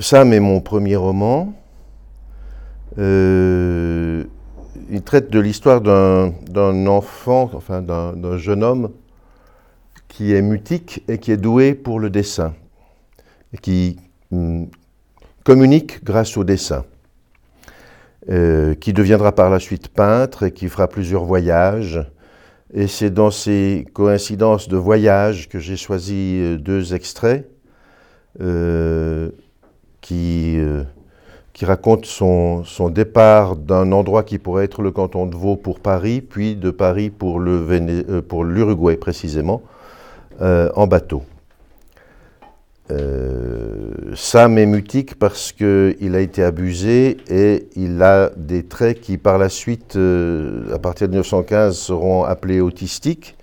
Sam est mon premier roman. Euh, il traite de l'histoire d'un enfant, enfin d'un jeune homme qui est mutique et qui est doué pour le dessin, qui hum, communique grâce au dessin, euh, qui deviendra par la suite peintre et qui fera plusieurs voyages. Et c'est dans ces coïncidences de voyages que j'ai choisi euh, deux extraits qui qui raconte son, départ d'un endroit qui pourrait être le canton de Vaud pour Paris, puis de Paris pour euh, l'Uruguay précisément, euh, en bateau. Euh, Sam est mutique parce qu'il a été abusé et il a des traits qui par la suite, à partir de 1915, seront appelés autistiques.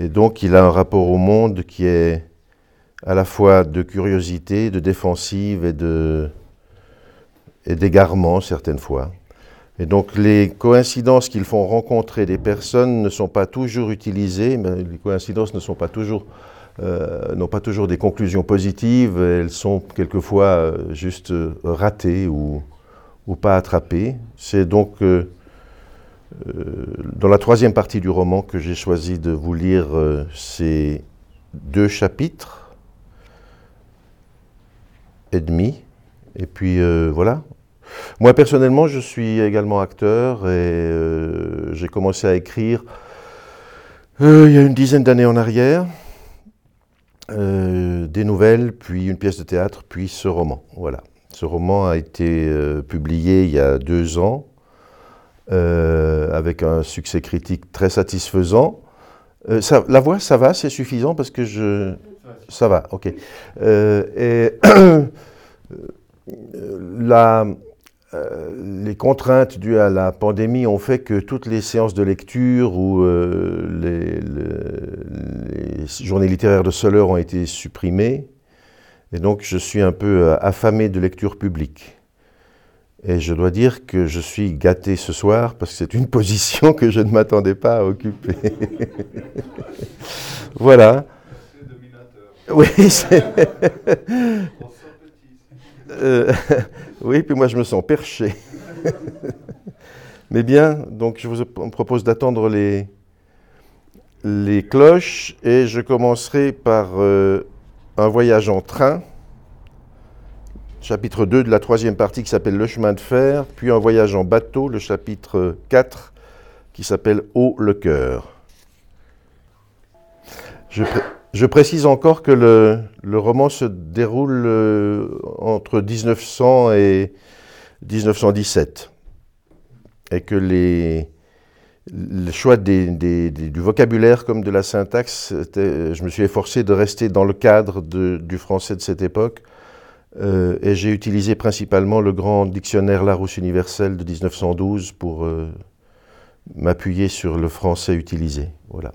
Et donc il a un rapport au monde qui est à la fois de curiosité, de défensive et d'égarement certaines fois. Et donc les coïncidences qu'ils font rencontrer des personnes ne sont pas toujours utilisées, mais les coïncidences euh, n'ont pas toujours des conclusions positives, elles sont quelquefois euh, juste euh, ratées ou, pas attrapées. C'est donc dans la troisième partie du roman que j'ai choisi de vous lire ces deux chapitres et demi. Et puis voilà, moi, personnellement, je suis également acteur et euh, j'ai commencé à écrire euh, il y a une dizaine d'années en arrière. Euh, des nouvelles, puis une pièce de théâtre, puis ce roman. Voilà. Ce roman a été publié il y a deux ans, avec un succès critique très satisfaisant. la voix, ça va, c'est suffisant parce que je... Ça va, ok. et la, euh, les contraintes dues à la pandémie ont fait que toutes les séances de lecture ou euh, les, journées littéraires de Soler ont été supprimées. Et donc je suis un peu euh, affamé de lecture publique. Et je dois dire que je suis gâté ce soir parce que c'est une position que je ne m'attendais pas à occuper. voilà. Oui. Euh, oui, puis moi je me sens perché. Mais bien, donc je vous propose d'attendre les, cloches et je commencerai par euh, un voyage en train, chapitre 2 de la troisième partie qui s'appelle Le chemin de fer, puis un voyage en bateau, le chapitre 4 qui s'appelle Haut le cœur. Je précise encore que le, roman se déroule euh, entre 1900 et 1917 et que les, le choix du vocabulaire comme de la syntaxe, je me suis efforcé de rester dans le cadre du français de cette époque euh, et j'ai utilisé principalement le grand dictionnaire Larousse universel de 1912 pour euh, m'appuyer sur le français utilisé. Voilà.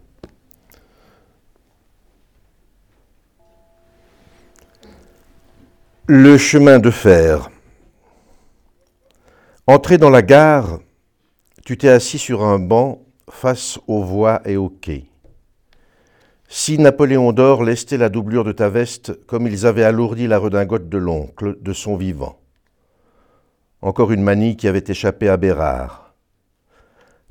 Le chemin de fer. Entré dans la gare, tu t'es assis sur un banc face aux voies et aux quais. Si Napoléon d'Or lestait la doublure de ta veste comme ils avaient alourdi la redingote de l'oncle de son vivant. Encore une manie qui avait échappé à Bérard.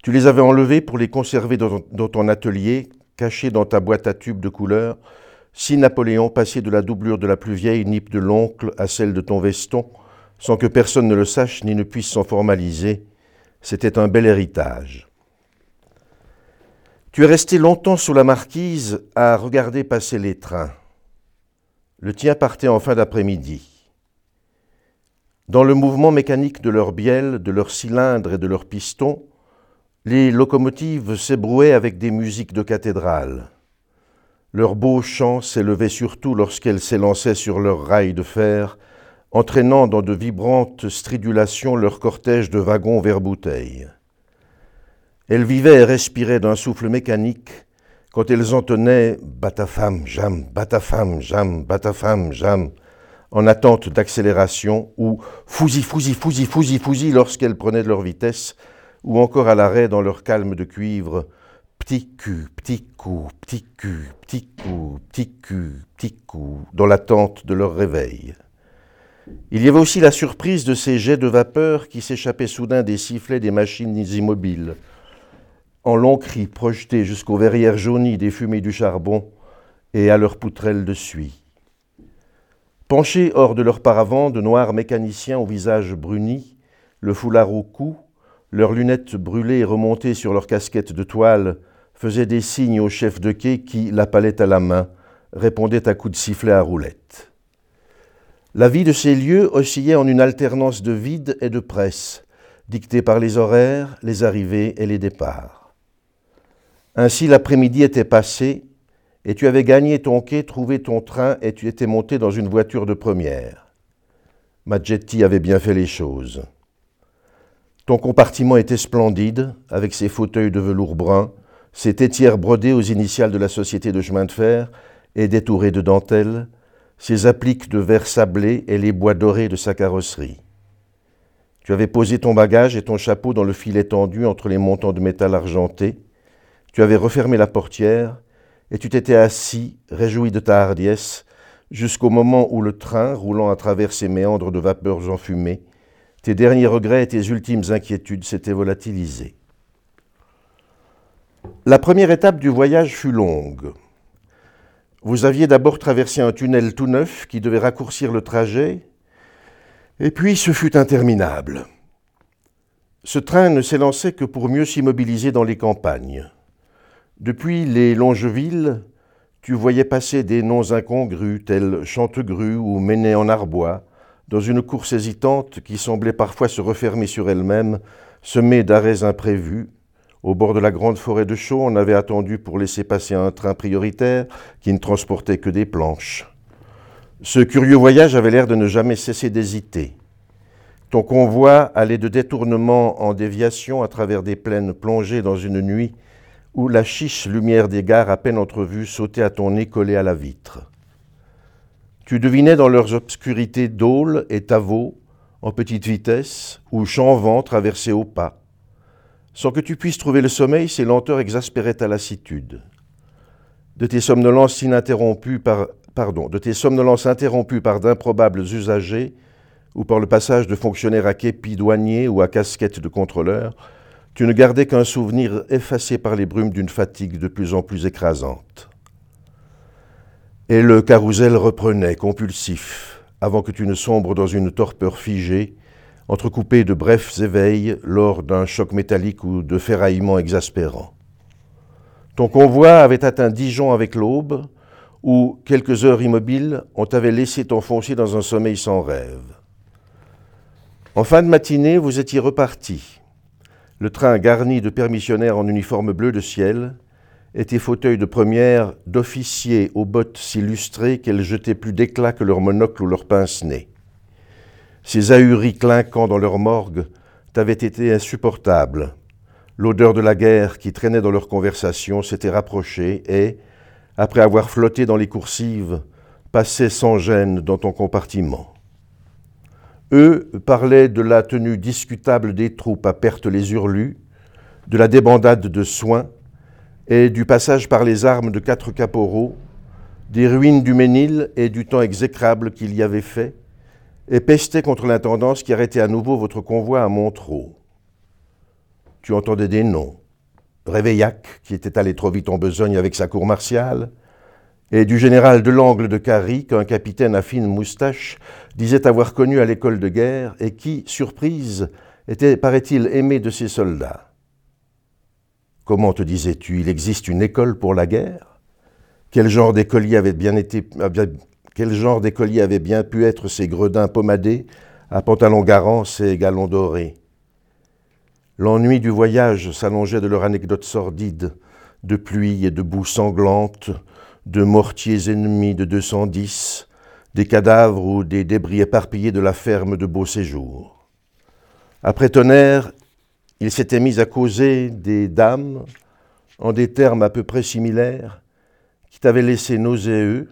Tu les avais enlevés pour les conserver dans ton atelier, cachés dans ta boîte à tubes de couleur, si Napoléon passait de la doublure de la plus vieille nippe de l'oncle à celle de ton veston, sans que personne ne le sache ni ne puisse s'en formaliser, c'était un bel héritage. Tu es resté longtemps sous la marquise à regarder passer les trains. Le tien partait en fin d'après-midi. Dans le mouvement mécanique de leurs bielles, de leurs cylindres et de leurs pistons, les locomotives s'ébrouaient avec des musiques de cathédrale. Leur beau chant s'élevait surtout lorsqu'elles s'élançaient sur leurs rails de fer, entraînant dans de vibrantes stridulations leur cortège de wagons vers bouteilles. Elles vivaient et respiraient d'un souffle mécanique quand elles entonnaient Batafam, jam, Batafam, jam, Batafam, jam, en attente d'accélération, ou Fousi, fousi, fousi, fousi, fousi lorsqu'elles prenaient de leur vitesse, ou encore à l'arrêt dans leur calme de cuivre, petit cul, petit coup, petit cul, petit coup, petit cul, petit coup, dans l'attente de leur réveil. Il y avait aussi la surprise de ces jets de vapeur qui s'échappaient soudain des sifflets des machines immobiles, en longs cris projetés jusqu'aux verrières jaunies des fumées du charbon et à leurs poutrelles de suie. Penchés hors de leur paravent, de noirs mécaniciens au visage bruni, le foulard au cou, leurs lunettes brûlées remontées sur leurs casquettes de toile, faisaient des signes au chef de quai qui, la palette à la main, répondait à coups de sifflet à roulette. La vie de ces lieux oscillait en une alternance de vide et de presse, dictée par les horaires, les arrivées et les départs. Ainsi l'après-midi était passé, et tu avais gagné ton quai, trouvé ton train, et tu étais monté dans une voiture de première. Majetti avait bien fait les choses. Ton compartiment était splendide, avec ses fauteuils de velours brun, ses tétières brodées aux initiales de la société de chemin de fer et détourées de dentelle, ses appliques de verre sablé et les bois dorés de sa carrosserie. Tu avais posé ton bagage et ton chapeau dans le filet tendu entre les montants de métal argenté. Tu avais refermé la portière et tu t'étais assis, réjoui de ta hardiesse, jusqu'au moment où le train, roulant à travers ces méandres de vapeurs enfumées, tes derniers regrets et tes ultimes inquiétudes s'étaient volatilisés. La première étape du voyage fut longue. Vous aviez d'abord traversé un tunnel tout neuf qui devait raccourcir le trajet, et puis ce fut interminable. Ce train ne lancé que pour mieux s'immobiliser dans les campagnes. Depuis les Longevilles, tu voyais passer des noms incongrus tels Chantegru ou Méné en Arbois, dans une course hésitante qui semblait parfois se refermer sur elle-même, semée d'arrêts imprévus, au bord de la grande forêt de Chaux, on avait attendu pour laisser passer un train prioritaire qui ne transportait que des planches. Ce curieux voyage avait l'air de ne jamais cesser d'hésiter. Ton convoi allait de détournement en déviation à travers des plaines plongées dans une nuit où la chiche lumière des gares à peine entrevue sautait à ton nez collé à la vitre. Tu devinais dans leurs obscurités dôles et tavots, en petite vitesse, ou champs-vents traversés au pas. Sans que tu puisses trouver le sommeil, ces lenteurs exaspéraient ta lassitude. De tes somnolences par, pardon, de tes somnolences interrompues par d'improbables usagers ou par le passage de fonctionnaires à képi douaniers ou à casquette de contrôleurs, tu ne gardais qu'un souvenir effacé par les brumes d'une fatigue de plus en plus écrasante. Et le carrousel reprenait, compulsif, avant que tu ne sombres dans une torpeur figée entrecoupé de brefs éveils lors d'un choc métallique ou de ferraillements exaspérants. Ton convoi avait atteint Dijon avec l'aube, où quelques heures immobiles, on t'avait laissé t'enfoncer dans un sommeil sans rêve. En fin de matinée, vous étiez reparti. Le train garni de permissionnaires en uniforme bleu de ciel, et tes fauteuils de première d'officiers aux bottes s'illustraient qu'elles jetaient plus d'éclat que leur monocle ou leur pince-nez. Ces ahuris clinquant dans leur morgue t'avaient été insupportables. L'odeur de la guerre qui traînait dans leur conversation s'était rapprochée et, après avoir flotté dans les coursives, passait sans gêne dans ton compartiment. Eux parlaient de la tenue discutable des troupes à perte les hurlus, de la débandade de soins et du passage par les armes de quatre caporaux, des ruines du Ménil et du temps exécrable qu'il y avait fait, et pestait contre l'intendance qui arrêtait à nouveau votre convoi à Montreux. Tu entendais des noms. Réveillac, qui était allé trop vite en besogne avec sa cour martiale, et du général de l'angle de Carrie, qu'un capitaine à fine moustache disait avoir connu à l'école de guerre et qui, surprise, était, paraît-il, aimé de ses soldats. Comment te disais-tu, il existe une école pour la guerre? Quel genre d'écolier avait bien été, quel genre d'écolier avait bien pu être ces gredins pommadés, à pantalons garants et galons dorés? L'ennui du voyage s'allongeait de leurs anecdotes sordides, de pluie et de boue sanglante, de mortiers ennemis de 210, des cadavres ou des débris éparpillés de la ferme de Beau Séjour. Après tonnerre, il s'était mis à causer des dames, en des termes à peu près similaires, qui t'avaient laissé nauséeux,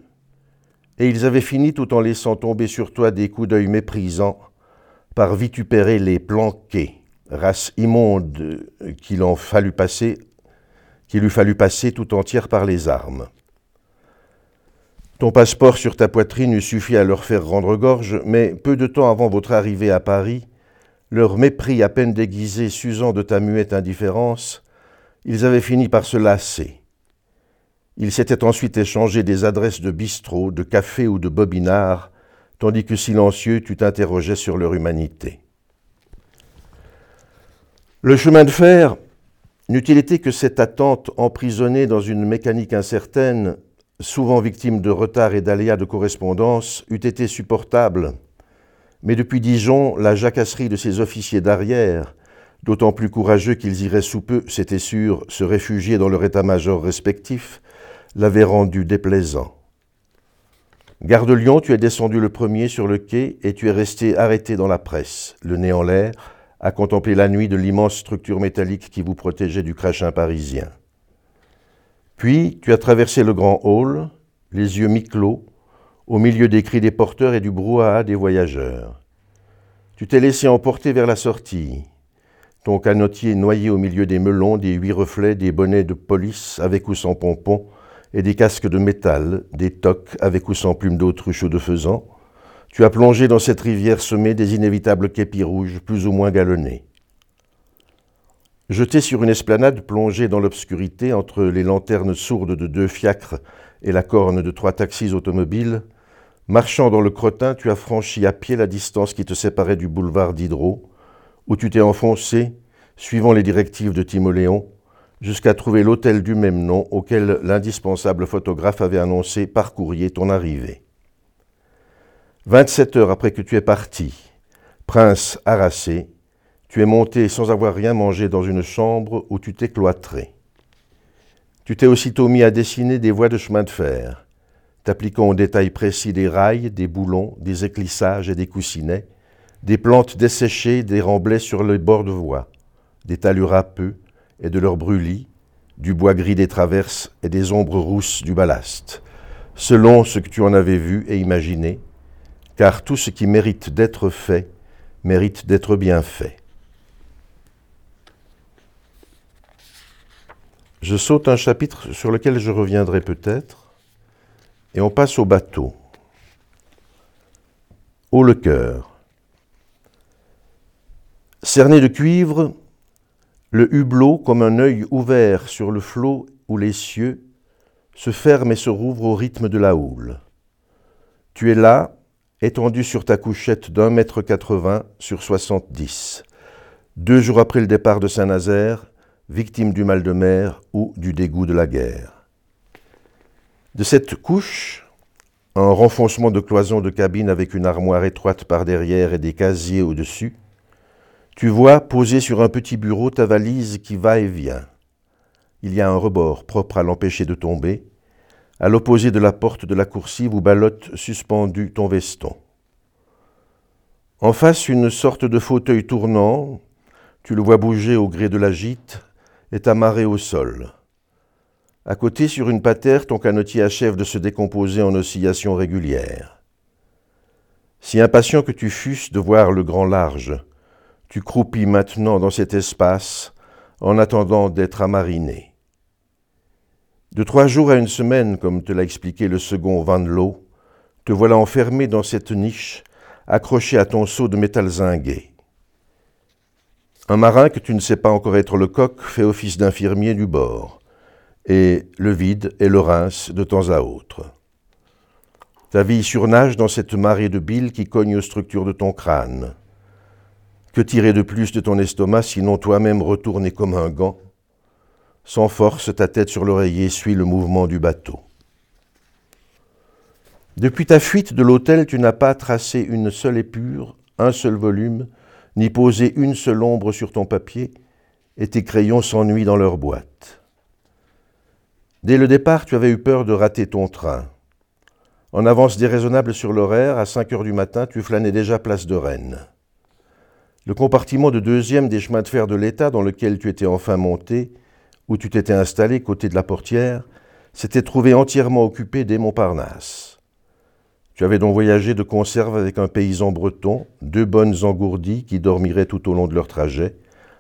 et ils avaient fini tout en laissant tomber sur toi des coups d'œil méprisants, par vitupérer les planqués, race immonde qu'il en fallut passer, qu'il eût fallu passer tout entière par les armes. Ton passeport sur ta poitrine eût suffi à leur faire rendre gorge, mais peu de temps avant votre arrivée à Paris, leur mépris à peine déguisé s'usant de ta muette indifférence, ils avaient fini par se lasser. Ils s'étaient ensuite échangé des adresses de bistrot, de café ou de bobinard, tandis que silencieux tu t'interrogeais sur leur humanité. Le chemin de fer n'eût-il été que cette attente emprisonnée dans une mécanique incertaine, souvent victime de retards et d'aléas de correspondance, eût été supportable? Mais depuis Dijon, la jacasserie de ces officiers d'arrière, d'autant plus courageux qu'ils iraient sous peu, c'était sûr, se réfugier dans leur état-major respectif, l'avait rendu déplaisant. Gare de Lyon, tu es descendu le premier sur le quai et tu es resté arrêté dans la presse, le nez en l'air, à contempler la nuit de l'immense structure métallique qui vous protégeait du crachin parisien. Puis tu as traversé le grand hall, les yeux mi-clos, au milieu des cris des porteurs et du brouhaha des voyageurs. Tu t'es laissé emporter vers la sortie, ton canotier noyé au milieu des melons, des huit reflets, des bonnets de police avec ou sans pompons, et des casques de métal, des toques avec ou sans plumes d'autruche ou de faisan, tu as plongé dans cette rivière semée des inévitables képis rouges plus ou moins galonnés. Jeté sur une esplanade plongée dans l'obscurité entre les lanternes sourdes de deux fiacres et la corne de trois taxis automobiles, marchant dans le crottin, tu as franchi à pied la distance qui te séparait du boulevard d'Hydro, où tu t'es enfoncé, suivant les directives de Timoléon, jusqu'à trouver l'hôtel du même nom auquel l'indispensable photographe avait annoncé par courrier ton arrivée. 27 heures après que tu es parti, prince harassé, tu es monté sans avoir rien mangé dans une chambre où tu t'es cloîtré. Tu t'es aussitôt mis à dessiner des voies de chemin de fer, t'appliquant aux détails précis des rails, des boulons, des éclissages et des coussinets, des plantes desséchées, des remblais sur les bords de voie, des talus râpeux et de leurs brûlis, du bois gris des traverses et des ombres rousses du ballast, selon ce que tu en avais vu et imaginé, car tout ce qui mérite d'être fait mérite d'être bien fait. Je saute un chapitre sur lequel je reviendrai peut-être, et on passe au bateau. Haut le cœur. Cerné de cuivre, le hublot, comme un œil ouvert sur le flot ou les cieux, se ferme et se rouvre au rythme de la houle. Tu es là, étendu sur ta couchette d'un mètre quatre-vingts sur soixante-dix, deux jours après le départ de Saint-Nazaire, victime du mal de mer ou du dégoût de la guerre. De cette couche, un renfoncement de cloison de cabine avec une armoire étroite par derrière et des casiers au-dessus, tu vois posée sur un petit bureau ta valise qui va et vient. Il y a un rebord propre à l'empêcher de tomber, à l'opposé de la porte de la coursive où ballotte suspendu ton veston. En face, une sorte de fauteuil tournant, tu le vois bouger au gré de la gîte, est amarré au sol. À côté, sur une patère, ton canotier achève de se décomposer en oscillations régulières. Si impatient que tu fusses de voir le grand large, tu croupis maintenant dans cet espace en attendant d'être amariné. De trois jours à une semaine, comme te l'a expliqué le second Van Loo, te voilà enfermé dans cette niche, accroché à ton seau de métal zingué. Un marin que tu ne sais pas encore être le coq fait office d'infirmier du bord, et le vide et le rince de temps à autre. Ta vie surnage dans cette marée de bile qui cogne aux structures de ton crâne. Que tirer de plus de ton estomac sinon toi-même retourner comme un gant? Sans force, ta tête sur l'oreiller suit le mouvement du bateau. Depuis ta fuite de l'hôtel, tu n'as pas tracé une seule épure, un seul volume, ni posé une seule ombre sur ton papier, et tes crayons s'ennuient dans leur boîte. Dès le départ, tu avais eu peur de rater ton train. En avance déraisonnable sur l'horaire, à 5 heures du matin, tu flânais déjà place de Rennes. Le compartiment de deuxième des chemins de fer de l'État dans lequel tu étais enfin monté où tu t'étais installé côté de la portière, s'était trouvé entièrement occupé dès Montparnasse. Tu avais donc voyagé de conserve avec un paysan breton, deux bonnes engourdies qui dormiraient tout au long de leur trajet,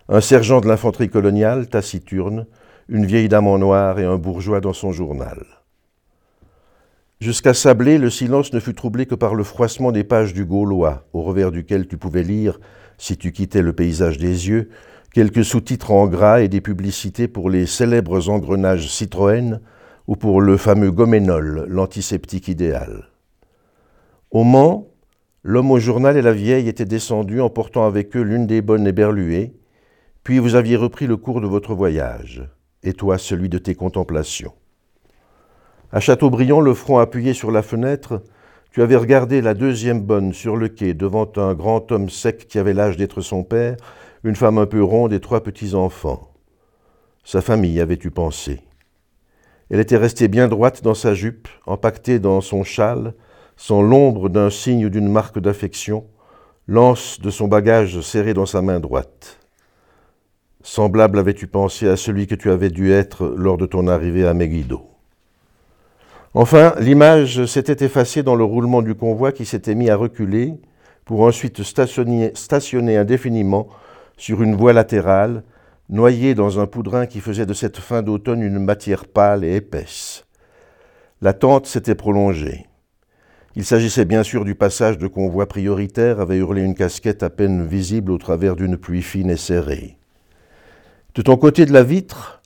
un sergent de l'infanterie coloniale, taciturne, une vieille dame en noir et un bourgeois dans son journal. Jusqu'à Sablé, le silence ne fut troublé que par le froissement des pages du Gaulois, au revers duquel tu pouvais lire, si tu quittais le paysage des yeux, quelques sous-titres en gras et des publicités pour les célèbres engrenages Citroën ou pour le fameux goménol, l'antiseptique idéal. Au Mans, l'homme au journal et la vieille étaient descendus en portant avec eux l'une des bonnes éberluées, puis vous aviez repris le cours de votre voyage, et toi celui de tes contemplations. À Châteaubriand, le front appuyé sur la fenêtre, tu avais regardé la deuxième bonne sur le quai devant un grand homme sec qui avait l'âge d'être son père, une femme un peu ronde et trois petits-enfants. Sa famille, avais-tu pensé? Elle était restée bien droite dans sa jupe, empaquetée dans son châle, sans l'ombre d'un signe ou d'une marque d'affection, l'anse de son bagage serré dans sa main droite. Semblable avais-tu pensé à celui que tu avais dû être lors de ton arrivée à Megiddo. Enfin, l'image s'était effacée dans le roulement du convoi qui s'était mis à reculer pour ensuite stationner, indéfiniment sur une voie latérale, noyée dans un poudrin qui faisait de cette fin d'automne une matière pâle et épaisse. L'attente s'était prolongée. Il s'agissait bien sûr du passage de convoi prioritaire, avait hurlé une casquette à peine visible au travers d'une pluie fine et serrée. De ton côté de la vitre,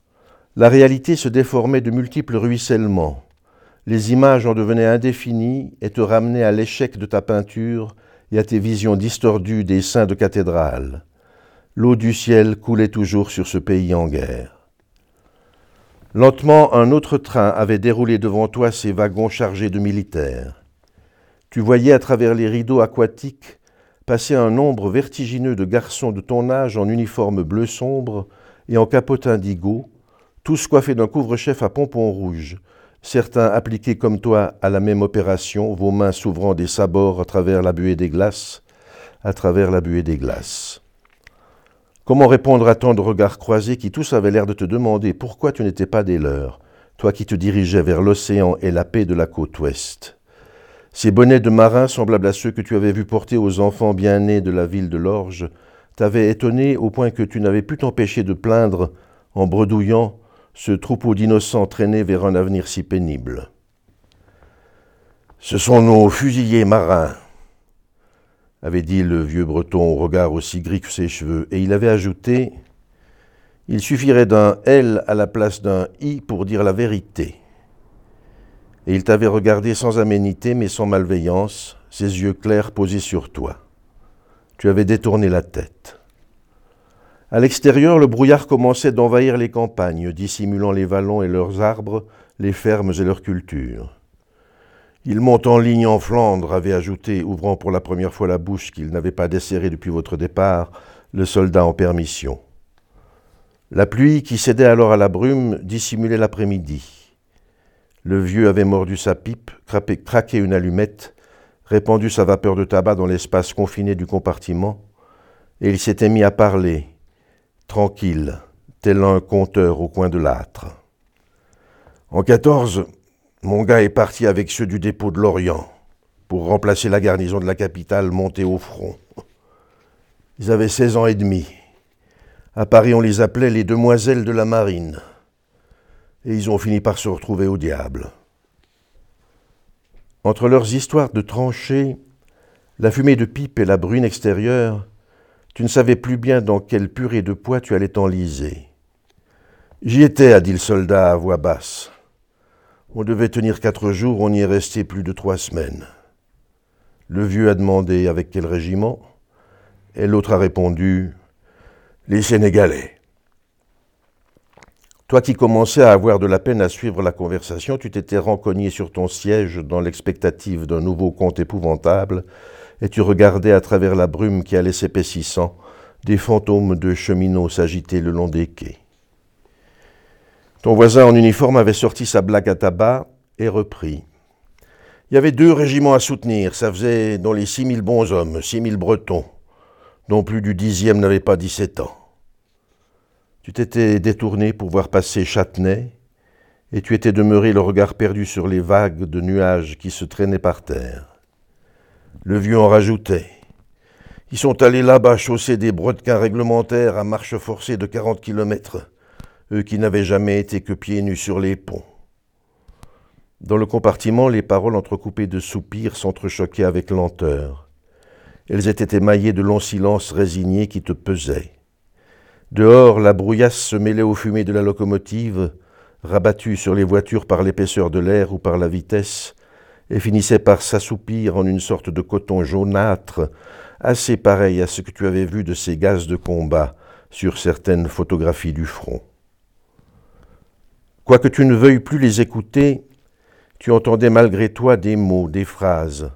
la réalité se déformait de multiples ruissellements les images en devenaient indéfinies et te ramenaient à l'échec de ta peinture et à tes visions distordues des saints de cathédrale. L'eau du ciel coulait toujours sur ce pays en guerre. Lentement, un autre train avait déroulé devant toi ses wagons chargés de militaires. Tu voyais à travers les rideaux aquatiques passer un nombre vertigineux de garçons de ton âge en uniforme bleu sombre et en capote indigo, tous coiffés d'un couvre-chef à pompons rouges, certains appliqués comme toi à la même opération, vos mains s'ouvrant des sabords à travers la buée des glaces, à travers la buée des glaces. Comment répondre à tant de regards croisés qui tous avaient l'air de te demander pourquoi tu n'étais pas des leurs, toi qui te dirigeais vers l'océan et la paix de la côte ouest? Ces bonnets de marin semblables à ceux que tu avais vus porter aux enfants bien nés de la ville de l'Orge t'avaient étonné au point que tu n'avais pu t'empêcher de plaindre, en bredouillant, ce troupeau d'innocents traînés vers un avenir si pénible. Ce sont nos fusillés marins, avait dit le vieux breton au regard aussi gris que ses cheveux, et il avait ajouté Il suffirait d'un L à la place d'un I pour dire la vérité. Et il t'avait regardé sans aménité mais sans malveillance, ses yeux clairs posés sur toi. Tu avais détourné la tête. À l'extérieur, le brouillard commençait d'envahir les campagnes, dissimulant les vallons et leurs arbres, les fermes et leurs cultures. Ils montent en ligne en Flandre, avait ajouté, ouvrant pour la première fois la bouche qu'il n'avait pas desserrée depuis votre départ, le soldat en permission. La pluie, qui cédait alors à la brume, dissimulait l'après-midi. Le vieux avait mordu sa pipe, craqué une allumette, répandu sa vapeur de tabac dans l'espace confiné du compartiment, et il s'était mis à parler, tranquille, tel un conteur au coin de l'âtre. En 14, mon gars est parti avec ceux du dépôt de l'Orient pour remplacer la garnison de la capitale montée au front. Ils avaient 16 ans et demi. À Paris, on les appelait les demoiselles de la marine. Et ils ont fini par se retrouver au diable. Entre leurs histoires de tranchées, la fumée de pipe et la brune extérieure, tu ne savais plus bien dans quelle purée de poids tu allais t'enliser. J'y étais, a dit le soldat à voix basse. On devait tenir quatre jours, on y est resté plus de trois semaines. Le vieux a demandé avec quel régiment, et l'autre a répondu Les Sénégalais. Toi qui commençais à avoir de la peine à suivre la conversation, tu t'étais rencogné sur ton siège dans l'expectative d'un nouveau conte épouvantable et tu regardais à travers la brume qui allait s'épaississant des fantômes de cheminots s'agiter le long des quais. Ton voisin en uniforme avait sorti sa blague à tabac et repris. Il y avait deux régiments à soutenir, ça faisait dans les six mille bons hommes, six mille bretons, dont plus du dixième n'avait pas dix-sept ans. Tu t'étais détourné pour voir passer Châtenay, et tu étais demeuré le regard perdu sur les vagues de nuages qui se traînaient par terre. Le vieux en rajoutait. Ils sont allés là-bas chausser des brodequins réglementaires à marche forcée de 40 kilomètres, eux qui n'avaient jamais été que pieds nus sur les ponts. Dans le compartiment, les paroles entrecoupées de soupirs s'entrechoquaient avec lenteur. Elles étaient émaillées de longs silences résignés qui te pesaient. Dehors, la brouillasse se mêlait aux fumées de la locomotive, rabattue sur les voitures par l'épaisseur de l'air ou par la vitesse, et finissait par s'assoupir en une sorte de coton jaunâtre, assez pareil à ce que tu avais vu de ces gaz de combat sur certaines photographies du front. Quoique tu ne veuilles plus les écouter, tu entendais malgré toi des mots, des phrases,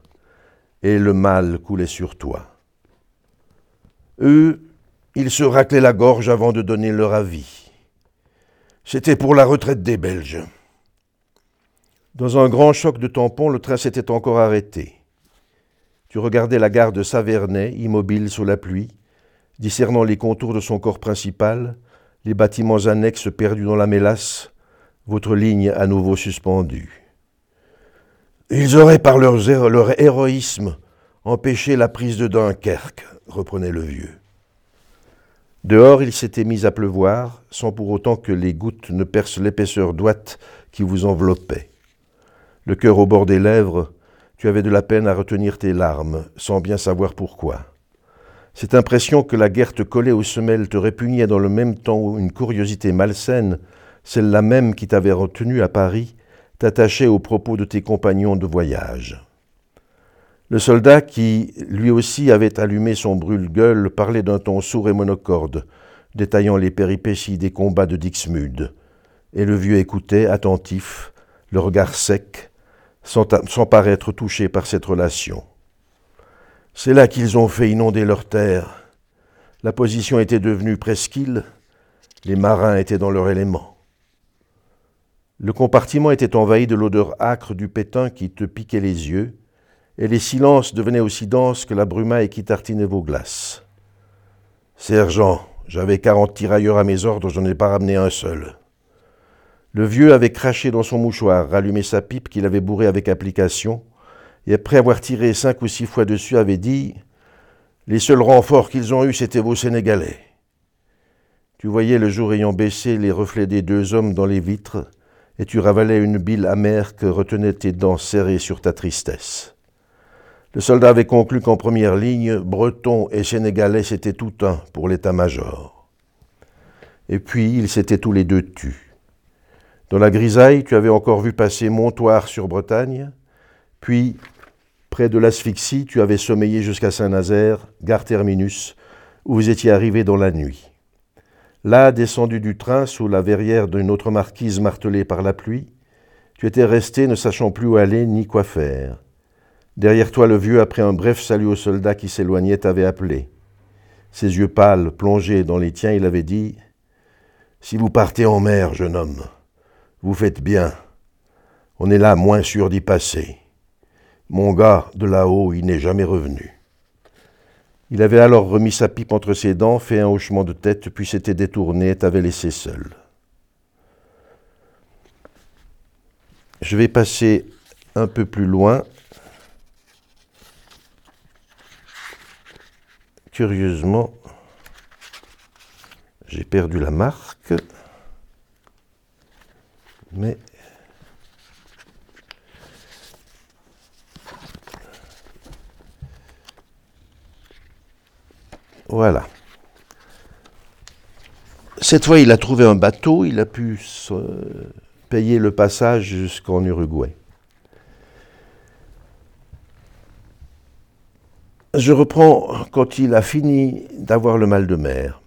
et le mal coulait sur toi. Eux, ils se raclaient la gorge avant de donner leur avis. C'était pour la retraite des Belges. Dans un grand choc de tampons, le train s'était encore arrêté. Tu regardais la gare de Savernay, immobile sous la pluie, discernant les contours de son corps principal, les bâtiments annexes perdus dans la mélasse, votre ligne à nouveau suspendue. Ils auraient par leur, héroïsme empêché la prise de Dunkerque, reprenait le vieux. Dehors, il s'était mis à pleuvoir, sans pour autant que les gouttes ne percent l'épaisseur d'ouate qui vous enveloppait. Le cœur au bord des lèvres, tu avais de la peine à retenir tes larmes, sans bien savoir pourquoi. Cette impression que la guerre te collait aux semelles te répugnait dans le même temps une curiosité malsaine, celle-là même qui t'avait retenu à Paris, t'attachait aux propos de tes compagnons de voyage. Le soldat qui, lui aussi, avait allumé son brûle-gueule parlait d'un ton sourd et monocorde, détaillant les péripéties des combats de Dixmude, et le vieux écoutait, attentif, le regard sec, sans, paraître touché par cette relation. C'est là qu'ils ont fait inonder leur terre. La position était devenue presqu'île, les marins étaient dans leur élément. Le compartiment était envahi de l'odeur âcre du pétain qui te piquait les yeux, et les silences devenaient aussi denses que la brumaille qui tartinait vos glaces. Sergent, j'avais quarante tirailleurs à mes ordres, je n'en ai pas ramené un seul. Le vieux avait craché dans son mouchoir, rallumé sa pipe qu'il avait bourrée avec application, et après avoir tiré cinq ou six fois dessus, avait dit Les seuls renforts qu'ils ont eus, c'étaient vos Sénégalais. Tu voyais le jour ayant baissé les reflets des deux hommes dans les vitres, et tu ravalais une bile amère que retenaient tes dents serrées sur ta tristesse. Le soldat avait conclu qu'en première ligne, Bretons et Sénégalais c'était tout un pour l'état-major. Et puis ils s'étaient tous les deux tus. Dans la grisaille, tu avais encore vu passer Montoire sur Bretagne, puis, près de l'asphyxie, tu avais sommeillé jusqu'à Saint-Nazaire, gare terminus, où vous étiez arrivé dans la nuit. Là, descendu du train sous la verrière d'une autre marquise martelée par la pluie, tu étais resté ne sachant plus où aller ni quoi faire. Derrière toi, le vieux, après un bref salut au soldat qui s'éloignait, t'avait appelé. Ses yeux pâles, plongés dans les tiens, il avait dit Si vous partez en mer, jeune homme, vous faites bien. On est là moins sûr d'y passer. Mon gars, de là-haut, il n'est jamais revenu. Il avait alors remis sa pipe entre ses dents, fait un hochement de tête, puis s'était détourné et t'avait laissé seul. Je vais passer un peu plus loin curieusement, j'ai perdu la marque, mais voilà. Cette fois, il a trouvé un bateau, il a pu payer le passage jusqu'en Uruguay. Je reprends quand il a fini d'avoir le mal de mer.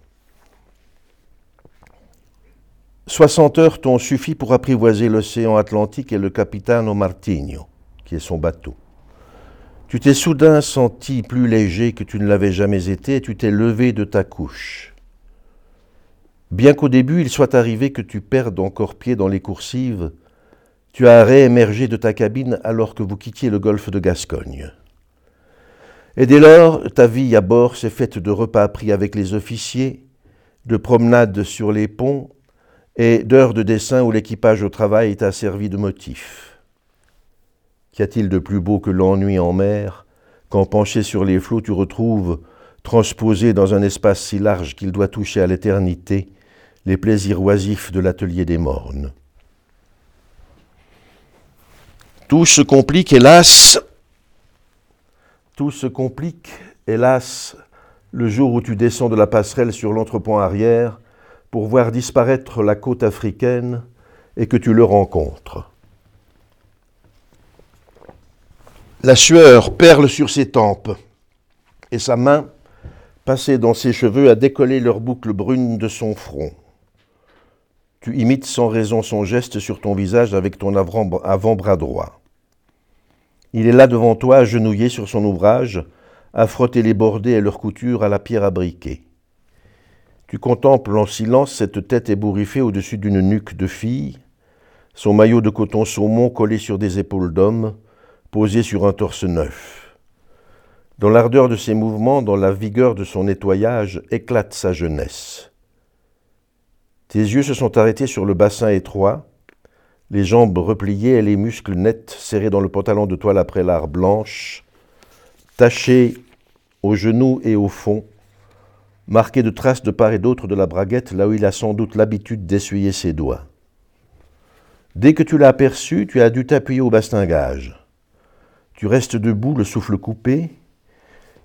Soixante heures t'ont suffi pour apprivoiser l'océan Atlantique et le capitaine Martigno, qui est son bateau. Tu t'es soudain senti plus léger que tu ne l'avais jamais été et tu t'es levé de ta couche. Bien qu'au début il soit arrivé que tu perdes encore pied dans les coursives, tu as réémergé de ta cabine alors que vous quittiez le golfe de Gascogne. Et dès lors, ta vie à bord s'est faite de repas pris avec les officiers, de promenades sur les ponts et d'heures de dessin où l'équipage au travail t'a servi de motif. Qu'y a-t-il de plus beau que l'ennui en mer, quand penché sur les flots tu retrouves, transposé dans un espace si large qu'il doit toucher à l'éternité, les plaisirs oisifs de l'atelier des mornes Tout se complique, hélas. Tout se complique, hélas, le jour où tu descends de la passerelle sur l'entrepont arrière pour voir disparaître la côte africaine et que tu le rencontres. La sueur perle sur ses tempes et sa main, passée dans ses cheveux, a décollé leurs boucles brunes de son front. Tu imites sans raison son geste sur ton visage avec ton avant-bras droit. Il est là devant toi, agenouillé sur son ouvrage, à frotter les bordées et leurs coutures à la pierre à briquer. Tu contemples en silence cette tête ébouriffée au-dessus d'une nuque de fille, son maillot de coton saumon collé sur des épaules d'homme, posé sur un torse neuf. Dans l'ardeur de ses mouvements, dans la vigueur de son nettoyage, éclate sa jeunesse. Tes yeux se sont arrêtés sur le bassin étroit, les jambes repliées et les muscles nets serrés dans le pantalon de toile à prélard blanche, tachés aux genoux et au fond, marqués de traces de part et d'autre de la braguette là où il a sans doute l'habitude d'essuyer ses doigts. Dès que tu l'as aperçu, tu as dû t'appuyer au bastingage. Tu restes debout, le souffle coupé,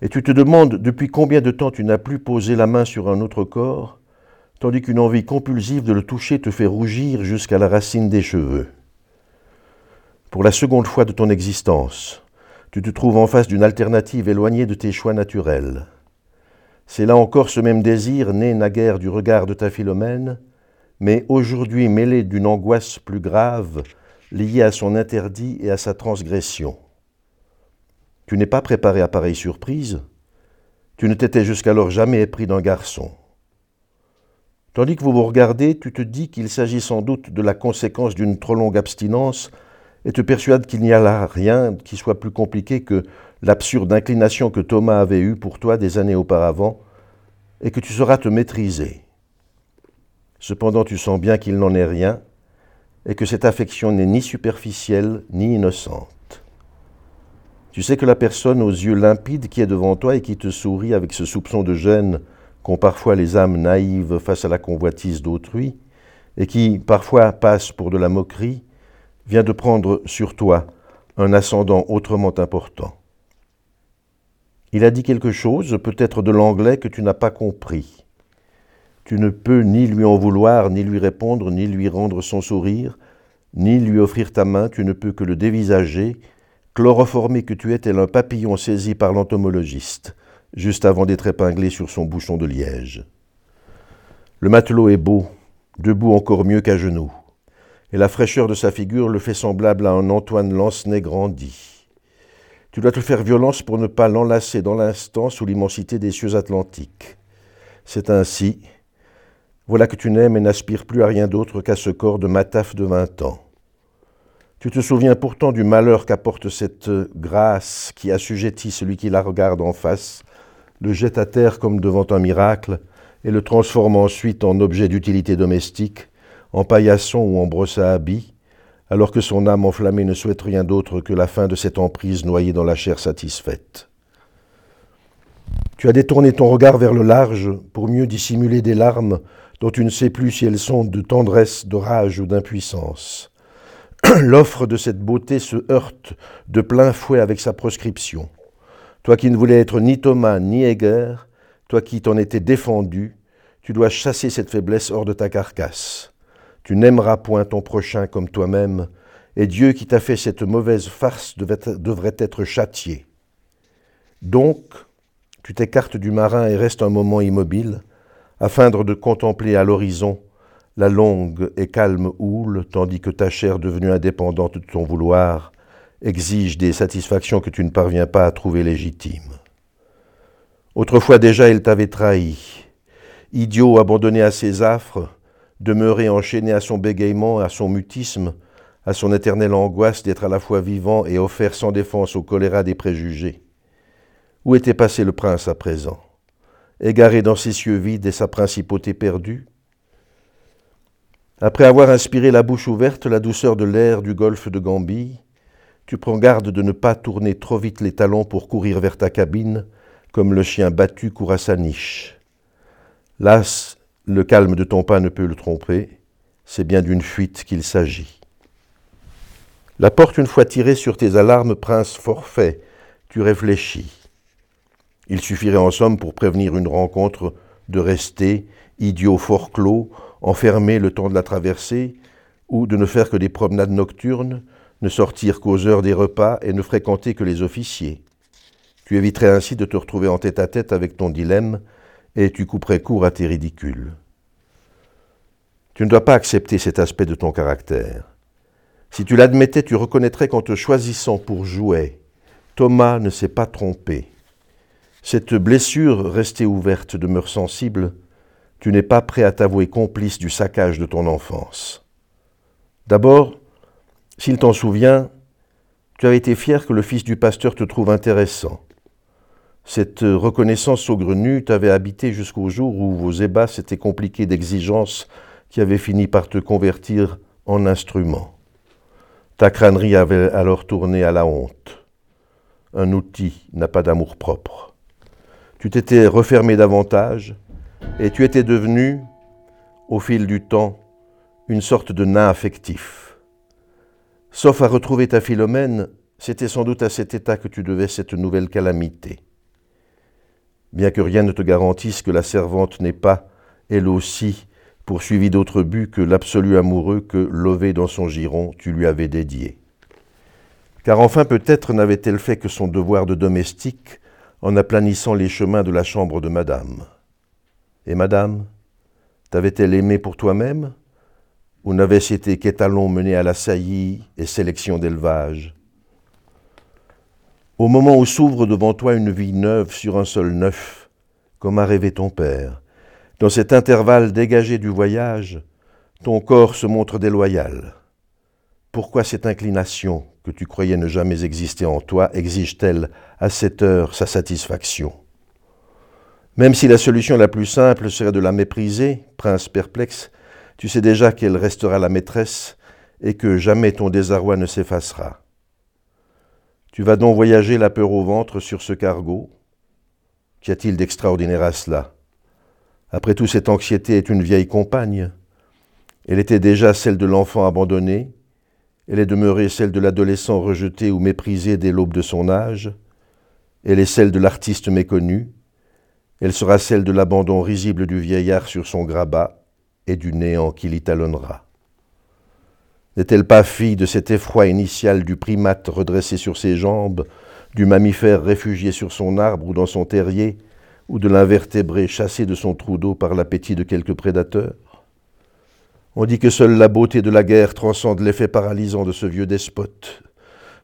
et tu te demandes depuis combien de temps tu n'as plus posé la main sur un autre corps, tandis qu'une envie compulsive de le toucher te fait rougir jusqu'à la racine des cheveux. Pour la seconde fois de ton existence, tu te trouves en face d'une alternative éloignée de tes choix naturels. C'est là encore ce même désir, né naguère du regard de ta Philomène, mais aujourd'hui mêlé d'une angoisse plus grave, liée à son interdit et à sa transgression. Tu n'es pas préparé à pareille surprise, tu ne t'étais jusqu'alors jamais épris d'un garçon. Tandis que vous vous regardez, tu te dis qu'il s'agit sans doute de la conséquence d'une trop longue abstinence et te persuades qu'il n'y a là rien qui soit plus compliqué que l'absurde inclination que Thomas avait eue pour toi des années auparavant et que tu sauras te maîtriser. Cependant, tu sens bien qu'il n'en est rien et que cette affection n'est ni superficielle ni innocente. Tu sais que la personne aux yeux limpides qui est devant toi et qui te sourit avec ce soupçon de gêne qu'ont parfois les âmes naïves face à la convoitise d'autrui, et qui parfois passe pour de la moquerie, vient de prendre sur toi un ascendant autrement important. Il a dit quelque chose, peut-être de l'anglais, que tu n'as pas compris. Tu ne peux ni lui en vouloir, ni lui répondre, ni lui rendre son sourire, ni lui offrir ta main, tu ne peux que le dévisager, chloroformé que tu es tel un papillon saisi par l'entomologiste juste avant d'être épinglé sur son bouchon de liège. Le matelot est beau, debout encore mieux qu'à genoux, et la fraîcheur de sa figure le fait semblable à un Antoine Lancenay grandi. Tu dois te faire violence pour ne pas l'enlacer dans l'instant sous l'immensité des cieux atlantiques. C'est ainsi. Voilà que tu n'aimes et n'aspires plus à rien d'autre qu'à ce corps de mataf de vingt ans. Tu te souviens pourtant du malheur qu'apporte cette grâce qui assujettit celui qui la regarde en face le jette à terre comme devant un miracle, et le transforme ensuite en objet d'utilité domestique, en paillasson ou en brosse à habits, alors que son âme enflammée ne souhaite rien d'autre que la fin de cette emprise noyée dans la chair satisfaite. Tu as détourné ton regard vers le large pour mieux dissimuler des larmes dont tu ne sais plus si elles sont de tendresse, de rage ou d'impuissance. L'offre de cette beauté se heurte de plein fouet avec sa proscription. Toi qui ne voulais être ni Thomas ni Heger, toi qui t'en étais défendu, tu dois chasser cette faiblesse hors de ta carcasse. Tu n'aimeras point ton prochain comme toi-même, et Dieu qui t'a fait cette mauvaise farce devrait être châtié. Donc, tu t'écartes du marin et restes un moment immobile, afin de contempler à l'horizon la longue et calme houle, tandis que ta chair devenue indépendante de ton vouloir exige des satisfactions que tu ne parviens pas à trouver légitimes. Autrefois déjà il t'avait trahi, idiot abandonné à ses affres, demeuré enchaîné à son bégaiement, à son mutisme, à son éternelle angoisse d'être à la fois vivant et offert sans défense au choléra des préjugés. Où était passé le prince à présent? Égaré dans ses cieux vides et sa principauté perdue? Après avoir inspiré la bouche ouverte la douceur de l'air du golfe de Gambie, tu prends garde de ne pas tourner trop vite les talons pour courir vers ta cabine, comme le chien battu court à sa niche. Las, le calme de ton pas ne peut le tromper, c'est bien d'une fuite qu'il s'agit. La porte une fois tirée sur tes alarmes, prince forfait, tu réfléchis. Il suffirait en somme pour prévenir une rencontre de rester, idiot fort clos, enfermé le temps de la traversée, ou de ne faire que des promenades nocturnes, ne sortir qu'aux heures des repas et ne fréquenter que les officiers. Tu éviterais ainsi de te retrouver en tête à tête avec ton dilemme et tu couperais court à tes ridicules. Tu ne dois pas accepter cet aspect de ton caractère. Si tu l'admettais, tu reconnaîtrais qu'en te choisissant pour jouet, Thomas ne s'est pas trompé. Cette blessure restée ouverte demeure sensible, tu n'es pas prêt à t'avouer complice du saccage de ton enfance. D'abord, s'il t'en souvient, tu avais été fier que le fils du pasteur te trouve intéressant. Cette reconnaissance saugrenue t'avait habité jusqu'au jour où vos ébats s'étaient compliqués d'exigences qui avaient fini par te convertir en instrument. Ta crânerie avait alors tourné à la honte. Un outil n'a pas d'amour propre. Tu t'étais refermé davantage et tu étais devenu, au fil du temps, une sorte de nain affectif. Sauf à retrouver ta Philomène, c'était sans doute à cet état que tu devais cette nouvelle calamité bien que rien ne te garantisse que la servante n'ait pas, elle aussi, poursuivi d'autres buts que l'absolu amoureux que, lové dans son giron, tu lui avais dédié. Car enfin peut-être n'avait-elle fait que son devoir de domestique en aplanissant les chemins de la chambre de madame. Et madame, t'avait-elle aimé pour toi-même? Ou n'avait-ce été qu'étalon mené à la saillie et sélection d'élevage? Au moment où s'ouvre devant toi une vie neuve sur un sol neuf, comme a rêvé ton père, dans cet intervalle dégagé du voyage, ton corps se montre déloyal. Pourquoi cette inclination que tu croyais ne jamais exister en toi exige-t-elle à cette heure sa satisfaction? Même si la solution la plus simple serait de la mépriser, prince perplexe, tu sais déjà qu'elle restera la maîtresse et que jamais ton désarroi ne s'effacera. Tu vas donc voyager la peur au ventre sur ce cargo? Qu'y a-t-il d'extraordinaire à cela? Après tout, cette anxiété est une vieille compagne. Elle était déjà celle de l'enfant abandonné, elle est demeurée celle de l'adolescent rejeté ou méprisé dès l'aube de son âge, elle est celle de l'artiste méconnu, elle sera celle de l'abandon risible du vieillard sur son grabat et du néant qui l'y talonnera. N'est-elle pas fille de cet effroi initial du primate redressé sur ses jambes, du mammifère réfugié sur son arbre ou dans son terrier, ou de l'invertébré chassé de son trou d'eau par l'appétit de quelque prédateur On dit que seule la beauté de la guerre transcende l'effet paralysant de ce vieux despote.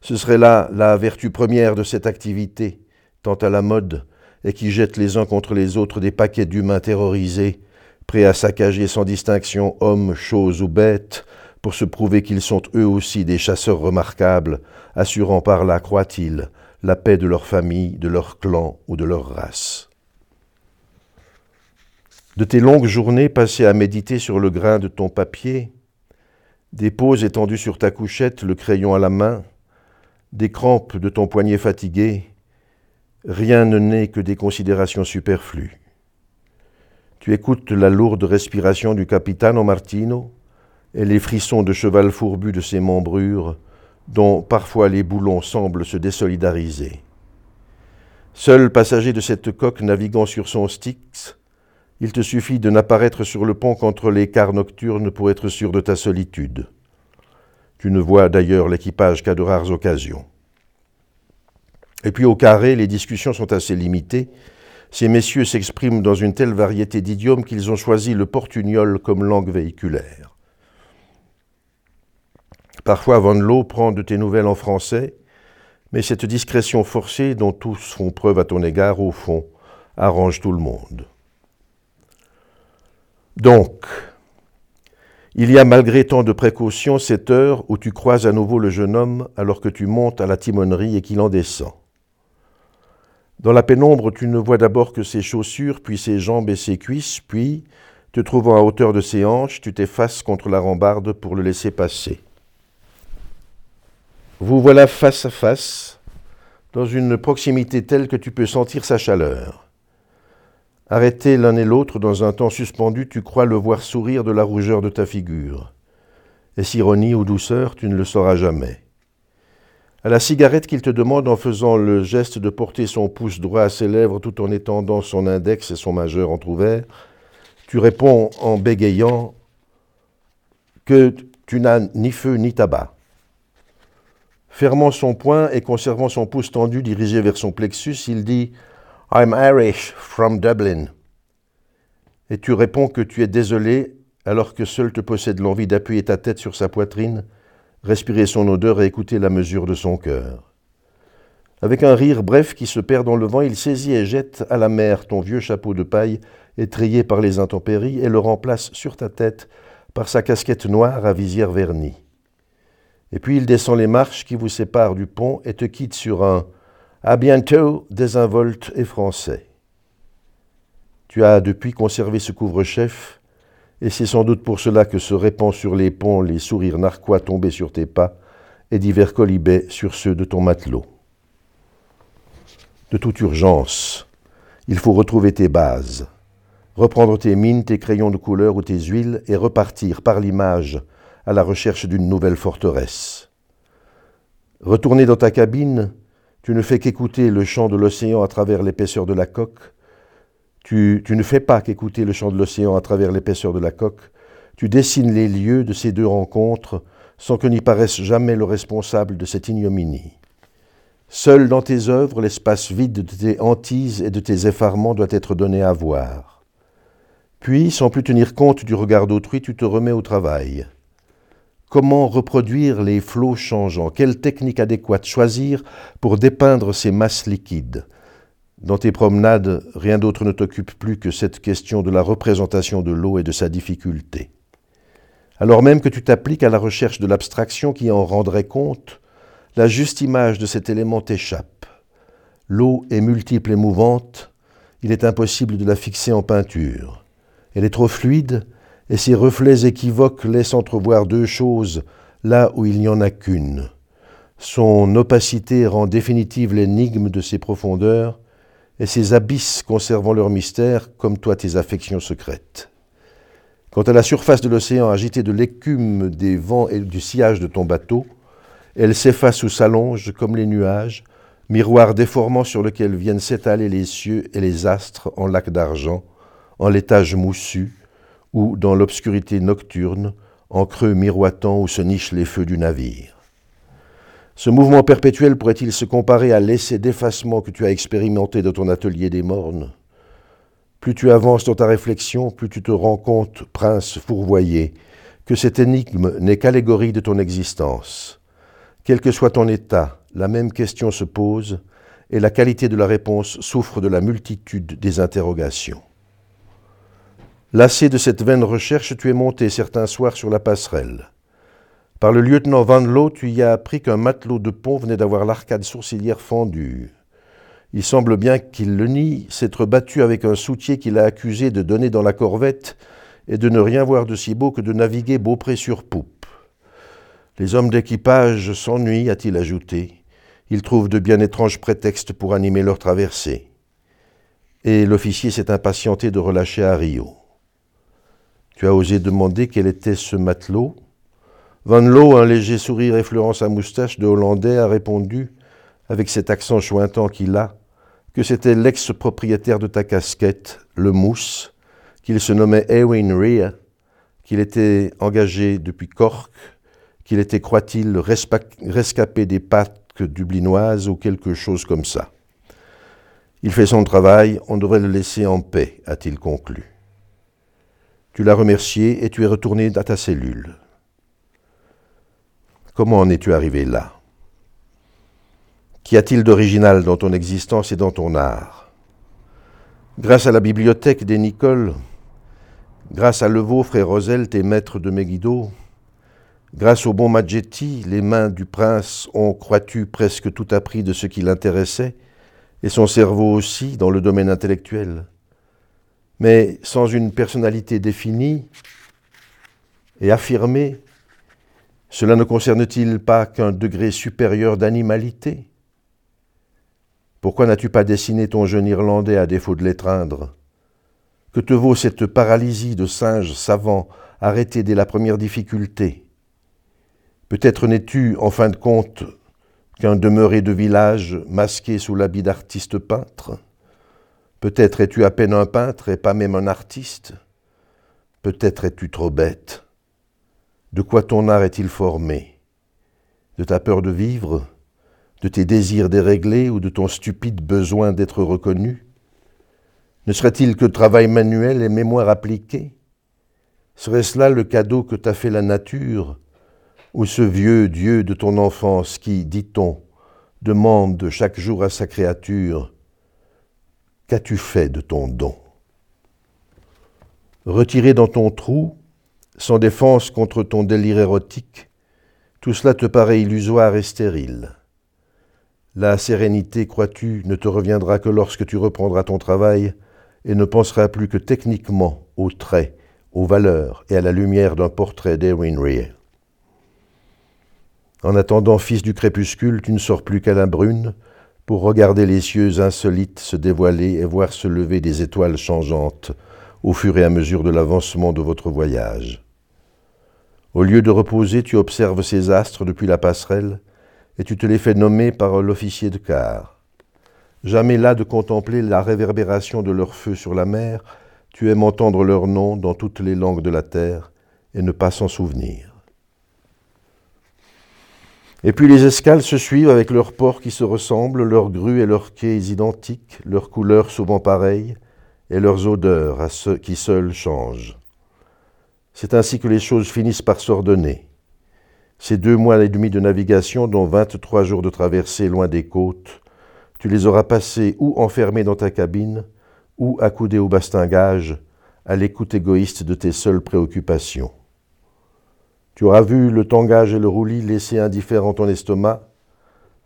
Ce serait là la vertu première de cette activité, tant à la mode, et qui jette les uns contre les autres des paquets d'humains terrorisés, prêts à saccager sans distinction hommes, choses ou bêtes, pour se prouver qu'ils sont eux aussi des chasseurs remarquables, assurant par là, croit-il, la paix de leur famille, de leur clan ou de leur race. De tes longues journées passées à méditer sur le grain de ton papier, des pauses étendues sur ta couchette, le crayon à la main, des crampes de ton poignet fatigué, rien ne n'est que des considérations superflues. Tu écoutes la lourde respiration du capitano Martino, et les frissons de cheval fourbu de ses membrures, dont parfois les boulons semblent se désolidariser. Seul passager de cette coque naviguant sur son Styx, il te suffit de n'apparaître sur le pont qu'entre les quarts nocturnes pour être sûr de ta solitude. Tu ne vois d'ailleurs l'équipage qu'à de rares occasions. Et puis au carré, les discussions sont assez limitées. Ces messieurs s'expriment dans une telle variété d'idiomes qu'ils ont choisi le portugnol comme langue véhiculaire. Parfois, Van Loo prend de tes nouvelles en français, mais cette discrétion forcée dont tous font preuve à ton égard, au fond, arrange tout le monde. Donc, il y a malgré tant de précautions cette heure où tu croises à nouveau le jeune homme alors que tu montes à la timonerie et qu'il en descend. Dans la pénombre, tu ne vois d'abord que ses chaussures, puis ses jambes et ses cuisses, puis, te trouvant à hauteur de ses hanches, tu t'effaces contre la rambarde pour le laisser passer. Vous voilà face à face, dans une proximité telle que tu peux sentir sa chaleur. Arrêtés l'un et l'autre dans un temps suspendu, tu crois le voir sourire de la rougeur de ta figure. Est-ce ironie ou douceur, tu ne le sauras jamais. à la cigarette qu'il te demande en faisant le geste de porter son pouce droit à ses lèvres tout en étendant son index et son majeur entr'ouvert, tu réponds en bégayant que tu n'as ni feu ni tabac. Fermant son poing et conservant son pouce tendu dirigé vers son plexus, il dit I'm Irish from Dublin. Et tu réponds que tu es désolé alors que seul te possède l'envie d'appuyer ta tête sur sa poitrine respirer son odeur et écouter la mesure de son cœur. Avec un rire bref qui se perd dans le vent, il saisit et jette à la mer ton vieux chapeau de paille étrayé par les intempéries et le remplace sur ta tête par sa casquette noire à visière vernie. Et puis il descend les marches qui vous séparent du pont et te quitte sur un À bientôt désinvolte et français. Tu as depuis conservé ce couvre-chef et c'est sans doute pour cela que se répand sur les ponts les sourires narquois tombés sur tes pas et divers colibets sur ceux de ton matelot. De toute urgence, il faut retrouver tes bases, reprendre tes mines, tes crayons de couleur ou tes huiles et repartir par l'image à la recherche d'une nouvelle forteresse. Retourner dans ta cabine, tu ne fais qu'écouter le chant de l'océan à travers l'épaisseur de la coque, tu, ne fais pas qu'écouter le chant de l'océan à travers l'épaisseur de la coque, tu dessines les lieux de ces deux rencontres sans que n'y paraisse jamais le responsable de cette ignominie. Seul dans tes œuvres, l'espace vide de tes hantises et de tes effarements doit être donné à voir. Puis, sans plus tenir compte du regard d'autrui, tu te remets au travail. Comment reproduire les flots changeants? Quelle technique adéquate choisir pour dépeindre ces masses liquides? Dans tes promenades, rien d'autre ne t'occupe plus que cette question de la représentation de l'eau et de sa difficulté. Alors même que tu t'appliques à la recherche de l'abstraction qui en rendrait compte, la juste image de cet élément t'échappe. L'eau est multiple et mouvante, il est impossible de la fixer en peinture. Elle est trop fluide, et ses reflets équivoques laissent entrevoir deux choses là où il n'y en a qu'une. Son opacité rend définitive l'énigme de ses profondeurs, et ces abysses conservant leur mystère, comme toi tes affections secrètes. Quant à la surface de l'océan agitée de l'écume des vents et du sillage de ton bateau, elle s'efface ou s'allonge comme les nuages, miroir déformant sur lequel viennent s'étaler les cieux et les astres en lacs d'argent, en l'étage moussu, ou dans l'obscurité nocturne, en creux miroitant où se nichent les feux du navire. Ce mouvement perpétuel pourrait-il se comparer à l'essai d'effacement que tu as expérimenté dans ton atelier des mornes? Plus tu avances dans ta réflexion, plus tu te rends compte, prince fourvoyé, que cette énigme n'est qu'allégorie de ton existence. Quel que soit ton état, la même question se pose, et la qualité de la réponse souffre de la multitude des interrogations. Lassé de cette vaine recherche, tu es monté certains soirs sur la passerelle. Par le lieutenant Van Loo, tu y as appris qu'un matelot de pont venait d'avoir l'arcade sourcilière fendue. Il semble bien qu'il le nie, s'être battu avec un soutier qu'il a accusé de donner dans la corvette et de ne rien voir de si beau que de naviguer Beaupré sur poupe. Les hommes d'équipage s'ennuient, a-t-il ajouté. Ils trouvent de bien étranges prétextes pour animer leur traversée. Et l'officier s'est impatienté de relâcher à Rio. Tu as osé demander quel était ce matelot? Van Loo, un léger sourire effleurant sa moustache de Hollandais, a répondu, avec cet accent chointant qu'il a, que c'était l'ex-propriétaire de ta casquette, le Mousse, qu'il se nommait Eowyn Rhea, qu'il était engagé depuis Cork, qu'il était, croit-il, rescapé des pâques dublinoises ou quelque chose comme ça. Il fait son travail, on devrait le laisser en paix, a-t-il conclu. Tu l'as remercié et tu es retourné à ta cellule. Comment en es-tu arrivé là? Qu'y a-t-il d'original dans ton existence et dans ton art? Grâce à la bibliothèque des Nicoles, grâce à Levaux, frère Rosel, tes maîtres de Megiddo, grâce au bon Maggetti, les mains du prince ont, crois-tu, presque tout appris de ce qui l'intéressait, et son cerveau aussi dans le domaine intellectuel. Mais sans une personnalité définie et affirmée, cela ne concerne-t-il pas qu'un degré supérieur d'animalité? Pourquoi n'as-tu pas dessiné ton jeune Irlandais à défaut de l'étreindre? Que te vaut cette paralysie de singe savant arrêté dès la première difficulté? Peut-être n'es-tu, en fin de compte, qu'un demeuré de village masqué sous l'habit d'artiste peintre? Peut-être es-tu à peine un peintre et pas même un artiste. Peut-être es-tu trop bête. De quoi ton art est-il formé? De ta peur de vivre? De tes désirs déréglés ou de ton stupide besoin d'être reconnu? Ne serait-il que travail manuel et mémoire appliquée? Serait-ce là le cadeau que t'a fait la nature? Ou ce vieux Dieu de ton enfance qui, dit-on, demande chaque jour à sa créature Qu'as-tu fait de ton don? Retiré dans ton trou, sans défense contre ton délire érotique, tout cela te paraît illusoire et stérile. La sérénité, crois-tu, ne te reviendra que lorsque tu reprendras ton travail et ne penseras plus que techniquement aux traits aux valeurs et à la lumière d'un portrait d'Erwin Rear. En attendant, fils du crépuscule, tu ne sors plus qu'à la brune pour regarder les cieux insolites se dévoiler et voir se lever des étoiles changeantes au fur et à mesure de l'avancement de votre voyage. Au lieu de reposer, tu observes ces astres depuis la passerelle et tu te les fais nommer par l'officier de quart. Jamais là de contempler la réverbération de leur feu sur la mer, tu aimes entendre leur nom dans toutes les langues de la terre et ne pas s'en souvenir. Et puis les escales se suivent avec leurs ports qui se ressemblent, leurs grues et leurs quais identiques, leurs couleurs souvent pareilles, et leurs odeurs à ceux qui seuls changent. C'est ainsi que les choses finissent par s'ordonner. Ces deux mois et demi de navigation, dont vingt-trois jours de traversée loin des côtes, tu les auras passés ou enfermés dans ta cabine, ou accoudé au bastingage, à l'écoute égoïste de tes seules préoccupations. Tu auras vu le tangage et le roulis laisser indifférent ton estomac,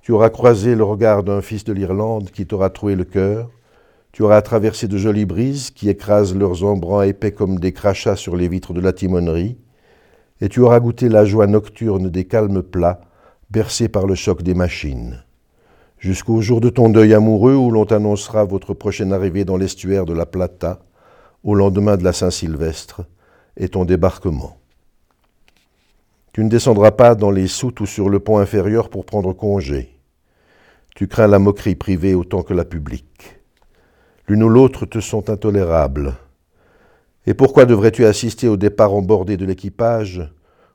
tu auras croisé le regard d'un fils de l'Irlande qui t'aura troué le cœur, tu auras traversé de jolies brises qui écrasent leurs embruns épais comme des crachats sur les vitres de la timonerie, et tu auras goûté la joie nocturne des calmes plats, bercés par le choc des machines. Jusqu'au jour de ton deuil amoureux où l'on t'annoncera votre prochaine arrivée dans l'estuaire de la Plata, au lendemain de la Saint-Sylvestre, et ton débarquement. Tu ne descendras pas dans les soutes ou sur le pont inférieur pour prendre congé. Tu crains la moquerie privée autant que la publique. L'une ou l'autre te sont intolérables. Et pourquoi devrais-tu assister au départ embordé de l'équipage,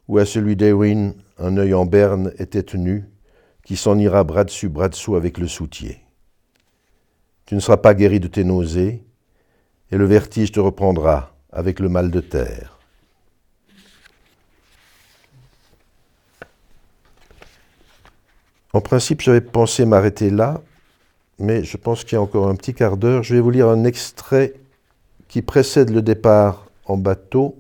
ou à celui d'Ewin, un œil en berne et tête nue, qui s'en ira bras dessus, bras dessous avec le soutier. Tu ne seras pas guéri de tes nausées, et le vertige te reprendra avec le mal de terre. En principe, j'avais pensé m'arrêter là, mais je pense qu'il y a encore un petit quart d'heure. Je vais vous lire un extrait qui précède le départ en bateau.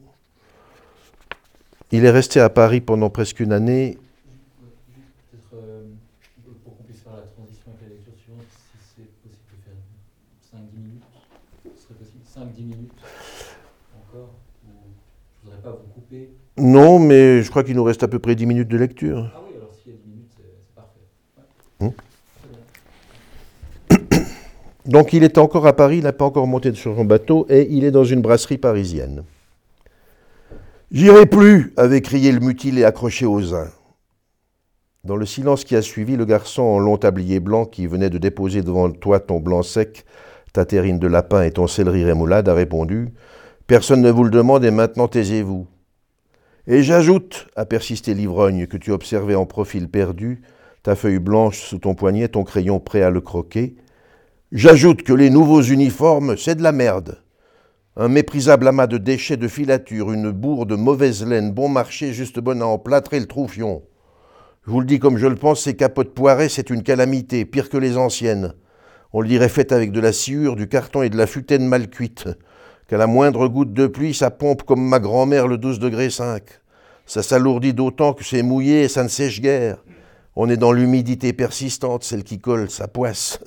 Il est resté à Paris pendant presque une année Non, mais je crois qu'il nous reste à peu près 10 minutes de lecture. Ah oui, alors s'il y a 10 minutes, c'est parfait. Hmm. Donc il est encore à Paris, il n'a pas encore monté sur son bateau et il est dans une brasserie parisienne. J'irai plus, avait crié le mutilé accroché aux uns. Dans le silence qui a suivi, le garçon en long tablier blanc qui venait de déposer devant toi ton blanc sec, ta terrine de lapin et ton céleri rémoulade a répondu Personne ne vous le demande et maintenant taisez-vous. Et j'ajoute, a persisté l'ivrogne, que tu observais en profil perdu, ta feuille blanche sous ton poignet, ton crayon prêt à le croquer. J'ajoute que les nouveaux uniformes, c'est de la merde. Un méprisable amas de déchets de filature, une bourre de mauvaise laine, bon marché, juste bonne à emplâtrer le troufion. Je vous le dis comme je le pense, ces capotes poirées, c'est une calamité, pire que les anciennes. On le dirait faite avec de la sciure, du carton et de la futaine mal cuite qu'à la moindre goutte de pluie, ça pompe comme ma grand-mère le 12 degré 5. Ça s'alourdit d'autant que c'est mouillé et ça ne sèche guère. On est dans l'humidité persistante, celle qui colle, ça poisse.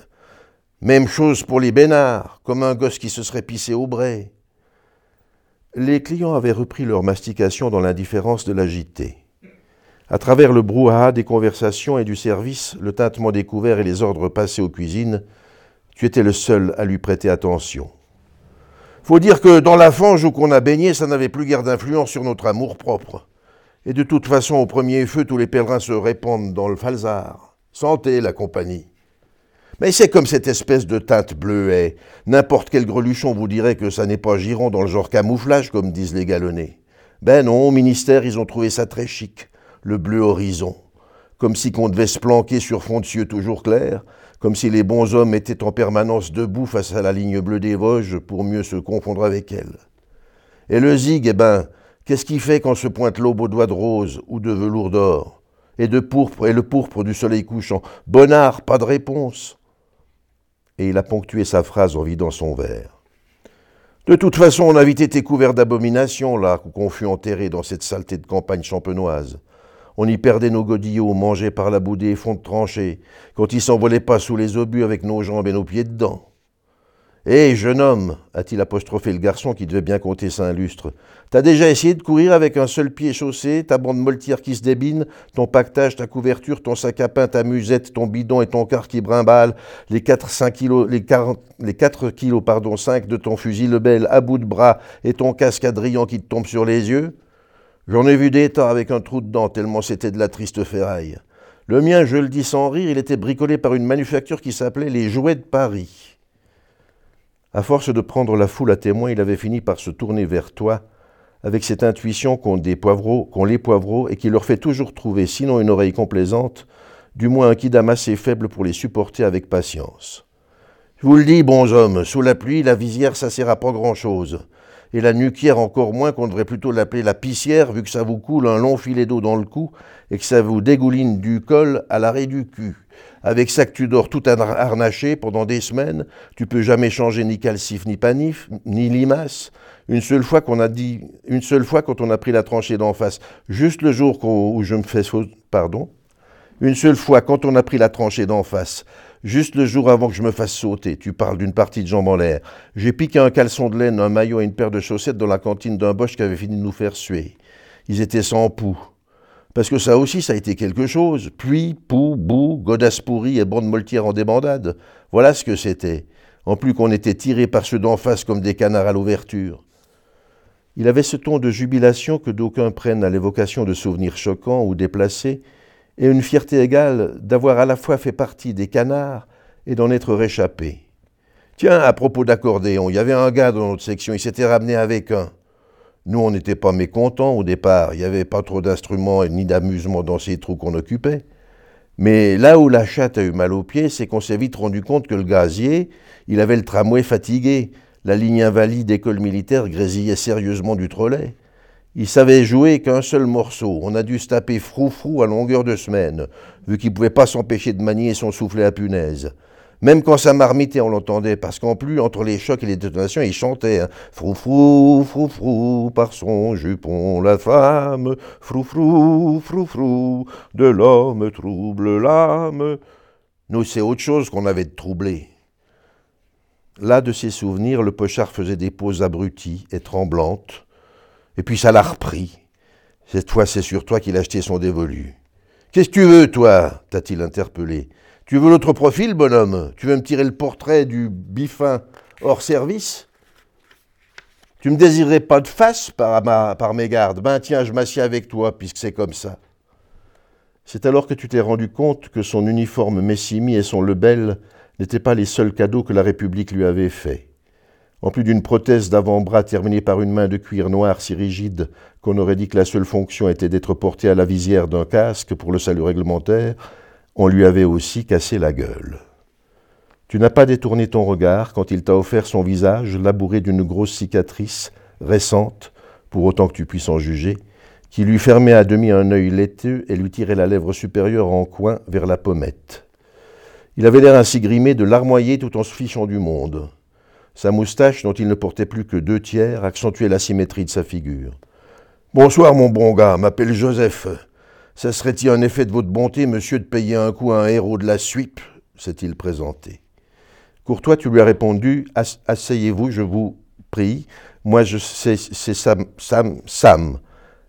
Même chose pour les bénards, comme un gosse qui se serait pissé au bray. Les clients avaient repris leur mastication dans l'indifférence de l'agité. À travers le brouhaha des conversations et du service, le tintement des couverts et les ordres passés aux cuisines, tu étais le seul à lui prêter attention. Faut dire que dans la fange où qu'on a baigné, ça n'avait plus guère d'influence sur notre amour propre. Et de toute façon, au premier feu, tous les pèlerins se répandent dans le falzar. Santé, la compagnie. Mais c'est comme cette espèce de teinte bleuet. N'importe quel greluchon vous dirait que ça n'est pas giron dans le genre camouflage, comme disent les galonnés. Ben non, au ministère, ils ont trouvé ça très chic, le bleu horizon. Comme si qu'on devait se planquer sur fond de cieux toujours clair, comme si les bons hommes étaient en permanence debout face à la ligne bleue des Vosges pour mieux se confondre avec elle. Et le zig, eh ben, qu'est-ce qui fait quand se pointe l'aube aux doigts de rose ou de velours d'or? Et de pourpre et le pourpre du soleil couchant? Bonnard, pas de réponse et il a ponctué sa phrase en vidant son verre. De toute façon, on a vite été couvert d'abominations, là, qu'on fut enterré dans cette saleté de campagne champenoise. On y perdait nos godillots, mangés par la boue des fonds de tranchées, quand ils s'envolaient pas sous les obus avec nos jambes et nos pieds dedans. Hé, jeune homme, a-t-il apostrophé le garçon qui devait bien compter cinq lustres, t'as déjà essayé de courir avec un seul pied chaussé, ta bande moltière qui se débine, ton pactage, ta couverture, ton sac à pain, ta musette, ton bidon et ton car qui brimballe, les quatre, cinq kilos, les, les kilos, pardon, cinq de ton fusil lebel à bout de bras et ton casque adriant qui te tombe sur les yeux? J'en ai vu des tas avec un trou dedans, tellement c'était de la triste ferraille. Le mien, je le dis sans rire, il était bricolé par une manufacture qui s'appelait les Jouets de Paris. À force de prendre la foule à témoin, il avait fini par se tourner vers toi, avec cette intuition qu'ont les poivreaux et qui leur fait toujours trouver, sinon une oreille complaisante, du moins un kidam assez faible pour les supporter avec patience. Je vous le dis, bons hommes, sous la pluie, la visière, ça sert à pas grand-chose. Et la nuquière encore moins qu'on devrait plutôt l'appeler la pissière, vu que ça vous coule un long filet d'eau dans le cou et que ça vous dégouline du col à l'arrêt du cul. Avec ça que tu dors tout harnaché pendant des semaines, tu peux jamais changer ni calcif ni panif, ni limace. Une seule fois qu'on a dit, une seule fois quand on a pris la tranchée d'en face, juste le jour où je me fais pardon, une seule fois quand on a pris la tranchée d'en face, juste le jour avant que je me fasse sauter, tu parles d'une partie de jambes en l'air, j'ai piqué un caleçon de laine, un maillot et une paire de chaussettes dans la cantine d'un boche qui avait fini de nous faire suer. Ils étaient sans poux. Parce que ça aussi, ça a été quelque chose. Pluie, poux, boue, godasses pourries et bande moltière en débandade. Voilà ce que c'était. En plus qu'on était tirés par ceux d'en face comme des canards à l'ouverture. Il avait ce ton de jubilation que d'aucuns prennent à l'évocation de souvenirs choquants ou déplacés, et une fierté égale d'avoir à la fois fait partie des canards et d'en être réchappé. Tiens, à propos d'accordéon, il y avait un gars dans notre section, il s'était ramené avec un. Nous, on n'était pas mécontents au départ. Il n'y avait pas trop d'instruments ni d'amusement dans ces trous qu'on occupait. Mais là où la chatte a eu mal aux pieds, c'est qu'on s'est vite rendu compte que le gazier, il avait le tramway fatigué. La ligne invalide école militaire grésillait sérieusement du trolley. Il savait jouer qu'un seul morceau. On a dû se taper frou-frou à longueur de semaine, vu qu'il ne pouvait pas s'empêcher de manier son soufflet à punaise. Même quand ça marmitait, on l'entendait, parce qu'en plus, entre les chocs et les détonations, il chantait hein. Frou frou, frou frou, par son jupon, la femme, frou frou, frou frou, de l'homme trouble l'âme. Nous, c'est autre chose qu'on avait de troublé. Là, de ses souvenirs, le pochard faisait des poses abruties et tremblantes, et puis ça l'a repris. Cette fois, c'est sur toi qu'il a acheté son dévolu. Qu'est-ce que tu veux, toi? t'a-t-il interpellé. Tu veux l'autre profil, bonhomme? Tu veux me tirer le portrait du bifin hors service? Tu me désirerais pas de face par, par mes gardes Ben tiens, je m'assieds avec toi, puisque c'est comme ça. C'est alors que tu t'es rendu compte que son uniforme Messimi et son lebel n'étaient pas les seuls cadeaux que la République lui avait faits. En plus d'une prothèse d'avant-bras terminée par une main de cuir noir si rigide qu'on aurait dit que la seule fonction était d'être portée à la visière d'un casque pour le salut réglementaire, on lui avait aussi cassé la gueule. Tu n'as pas détourné ton regard quand il t'a offert son visage labouré d'une grosse cicatrice récente, pour autant que tu puisses en juger, qui lui fermait à demi un œil laiteux et lui tirait la lèvre supérieure en coin vers la pommette. Il avait l'air ainsi grimé de larmoyer tout en se fichant du monde. Sa moustache, dont il ne portait plus que deux tiers, accentuait la symétrie de sa figure. Bonsoir, mon bon gars, m'appelle Joseph. Ça serait-il un effet de votre bonté, monsieur, de payer un coup à un héros de la suite? s'est-il présenté. Courtois, tu lui as répondu Asseyez-vous, je vous prie. Moi, je c'est Sam, Sam, Sam.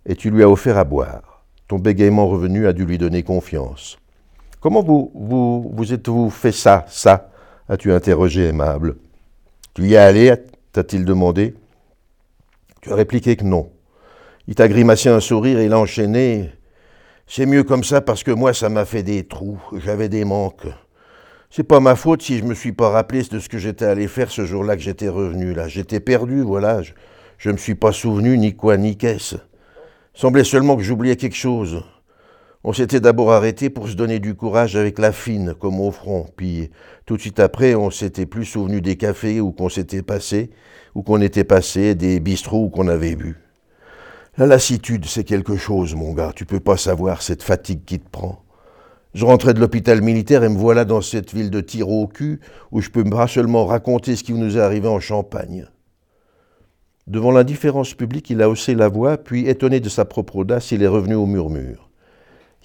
Et tu lui as offert à boire. Ton bégaiement revenu a dû lui donner confiance. Comment vous, vous, vous êtes-vous fait ça, ça as-tu interrogé aimable. Tu y es allé t'a-t-il demandé. Tu as répliqué que non. Il t'a grimacé un sourire et l'a enchaîné. C'est mieux comme ça parce que moi, ça m'a fait des trous, j'avais des manques. C'est pas ma faute si je me suis pas rappelé de ce que j'étais allé faire ce jour-là que j'étais revenu là. J'étais perdu, voilà. Je, je me suis pas souvenu ni quoi ni qu'est-ce. Semblait seulement que j'oubliais quelque chose. On s'était d'abord arrêté pour se donner du courage avec la fine, comme au front. Puis tout de suite après, on s'était plus souvenu des cafés où qu'on s'était passé, où qu'on était passé, des bistrots où qu'on avait bu. La lassitude, c'est quelque chose, mon gars. Tu peux pas savoir cette fatigue qui te prend. Je rentrais de l'hôpital militaire et me voilà dans cette ville de tir au cul où je peux pas seulement raconter ce qui nous est arrivé en Champagne. Devant l'indifférence publique, il a haussé la voix, puis, étonné de sa propre audace, il est revenu au murmure.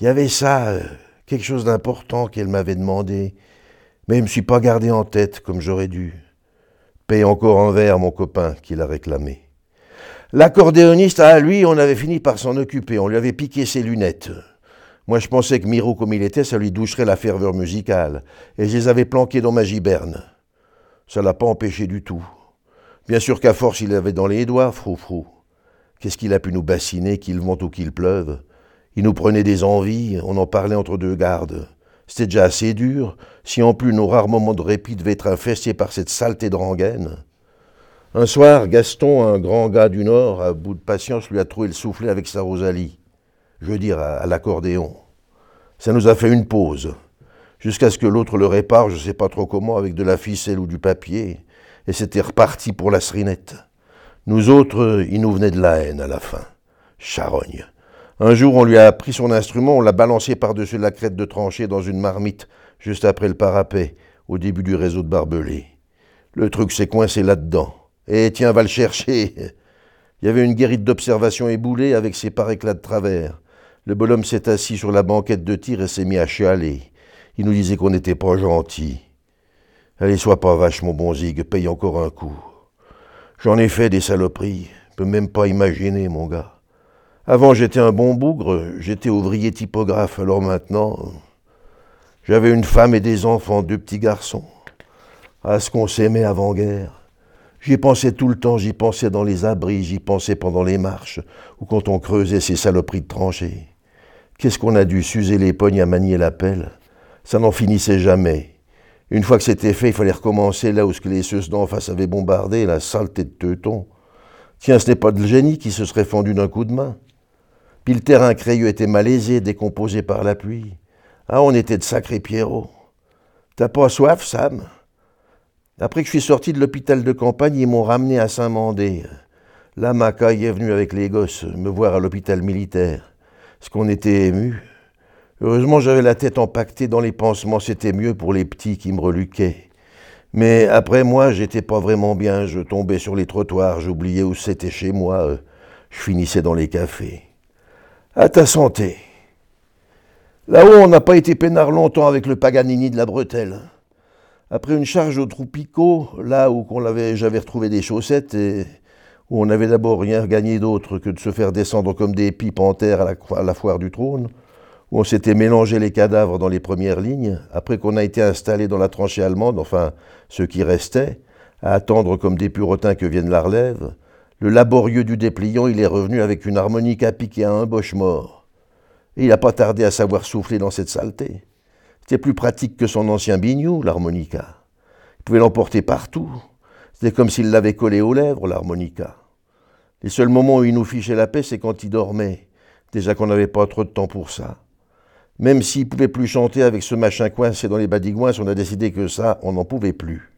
Il y avait ça, euh, quelque chose d'important qu'elle m'avait demandé, mais je ne me suis pas gardé en tête comme j'aurais dû. Paye encore un verre, mon copain, qu'il a réclamé. L'accordéoniste, à lui, on avait fini par s'en occuper, on lui avait piqué ses lunettes. Moi, je pensais que Miro, comme il était, ça lui doucherait la ferveur musicale, et je les avais planqués dans ma giberne. Ça l'a pas empêché du tout. Bien sûr qu'à force, il avait dans les doigts, frou-frou. Qu'est-ce qu'il a pu nous bassiner, qu'il vente ou qu'il pleuve il nous prenait des envies, on en parlait entre deux gardes. C'était déjà assez dur, si en plus nos rares moments de répit devaient être infestés par cette saleté de rengaine. Un soir, Gaston, un grand gars du Nord, à bout de patience, lui a trouvé le soufflet avec sa Rosalie. Je veux dire, à, l'accordéon. Ça nous a fait une pause, jusqu'à ce que l'autre le répare, je ne sais pas trop comment, avec de la ficelle ou du papier, et c'était reparti pour la serinette. Nous autres, il nous venait de la haine à la fin. Charogne. Un jour, on lui a pris son instrument, on l'a balancé par-dessus la crête de tranchée dans une marmite, juste après le parapet, au début du réseau de barbelés. Le truc s'est coincé là-dedans. Eh, tiens, va le chercher. Il y avait une guérite d'observation éboulée avec ses par-éclats de travers. Le bonhomme s'est assis sur la banquette de tir et s'est mis à chialer. Il nous disait qu'on n'était pas gentil. Allez, sois pas vache, mon bon zig, paye encore un coup. J'en ai fait des saloperies. Peux même pas imaginer, mon gars. Avant, j'étais un bon bougre, j'étais ouvrier typographe, alors maintenant, j'avais une femme et des enfants, deux petits garçons. À ce qu'on s'aimait avant-guerre. J'y pensais tout le temps, j'y pensais dans les abris, j'y pensais pendant les marches, ou quand on creusait ces saloperies de tranchées. Qu'est-ce qu'on a dû s'user les pognes à manier la pelle Ça n'en finissait jamais. Une fois que c'était fait, il fallait recommencer là où ce que les seuses d'en face avaient bombardé, la saleté de teuton. Tiens, ce n'est pas de génie qui se serait fendu d'un coup de main. Puis le terrain crayeux était malaisé, décomposé par la pluie. Ah, on était de sacrés Pierrot. T'as pas soif, Sam? Après que je suis sorti de l'hôpital de campagne, ils m'ont ramené à Saint-Mandé. Là, Macaille est venu avec les gosses me voir à l'hôpital militaire. Ce qu'on était ému. Heureusement, j'avais la tête empaquetée dans les pansements, c'était mieux pour les petits qui me reluquaient. Mais après moi, j'étais pas vraiment bien, je tombais sur les trottoirs, j'oubliais où c'était chez moi, je finissais dans les cafés. À ta santé. Là-haut, on n'a pas été peinard longtemps avec le Paganini de la bretelle. Après une charge au Troupico, là où j'avais retrouvé des chaussettes et où on n'avait d'abord rien gagné d'autre que de se faire descendre comme des pipes en terre à la, foire du trône, où on s'était mélangé les cadavres dans les premières lignes, après qu'on a été installé dans la tranchée allemande, enfin ceux qui restaient, à attendre comme des purotins que vienne la relève, le laborieux du dépliant, il est revenu avec une harmonica piquée à un boche mort. Et il n'a pas tardé à savoir souffler dans cette saleté. C'était plus pratique que son ancien bignou, l'harmonica. Il pouvait l'emporter partout. C'était comme s'il l'avait collé aux lèvres, l'harmonica. Les seuls moments où il nous fichait la paix, c'est quand il dormait. Déjà qu'on n'avait pas trop de temps pour ça. Même s'il pouvait plus chanter avec ce machin coincé dans les badigouins, on a décidé que ça, on n'en pouvait plus.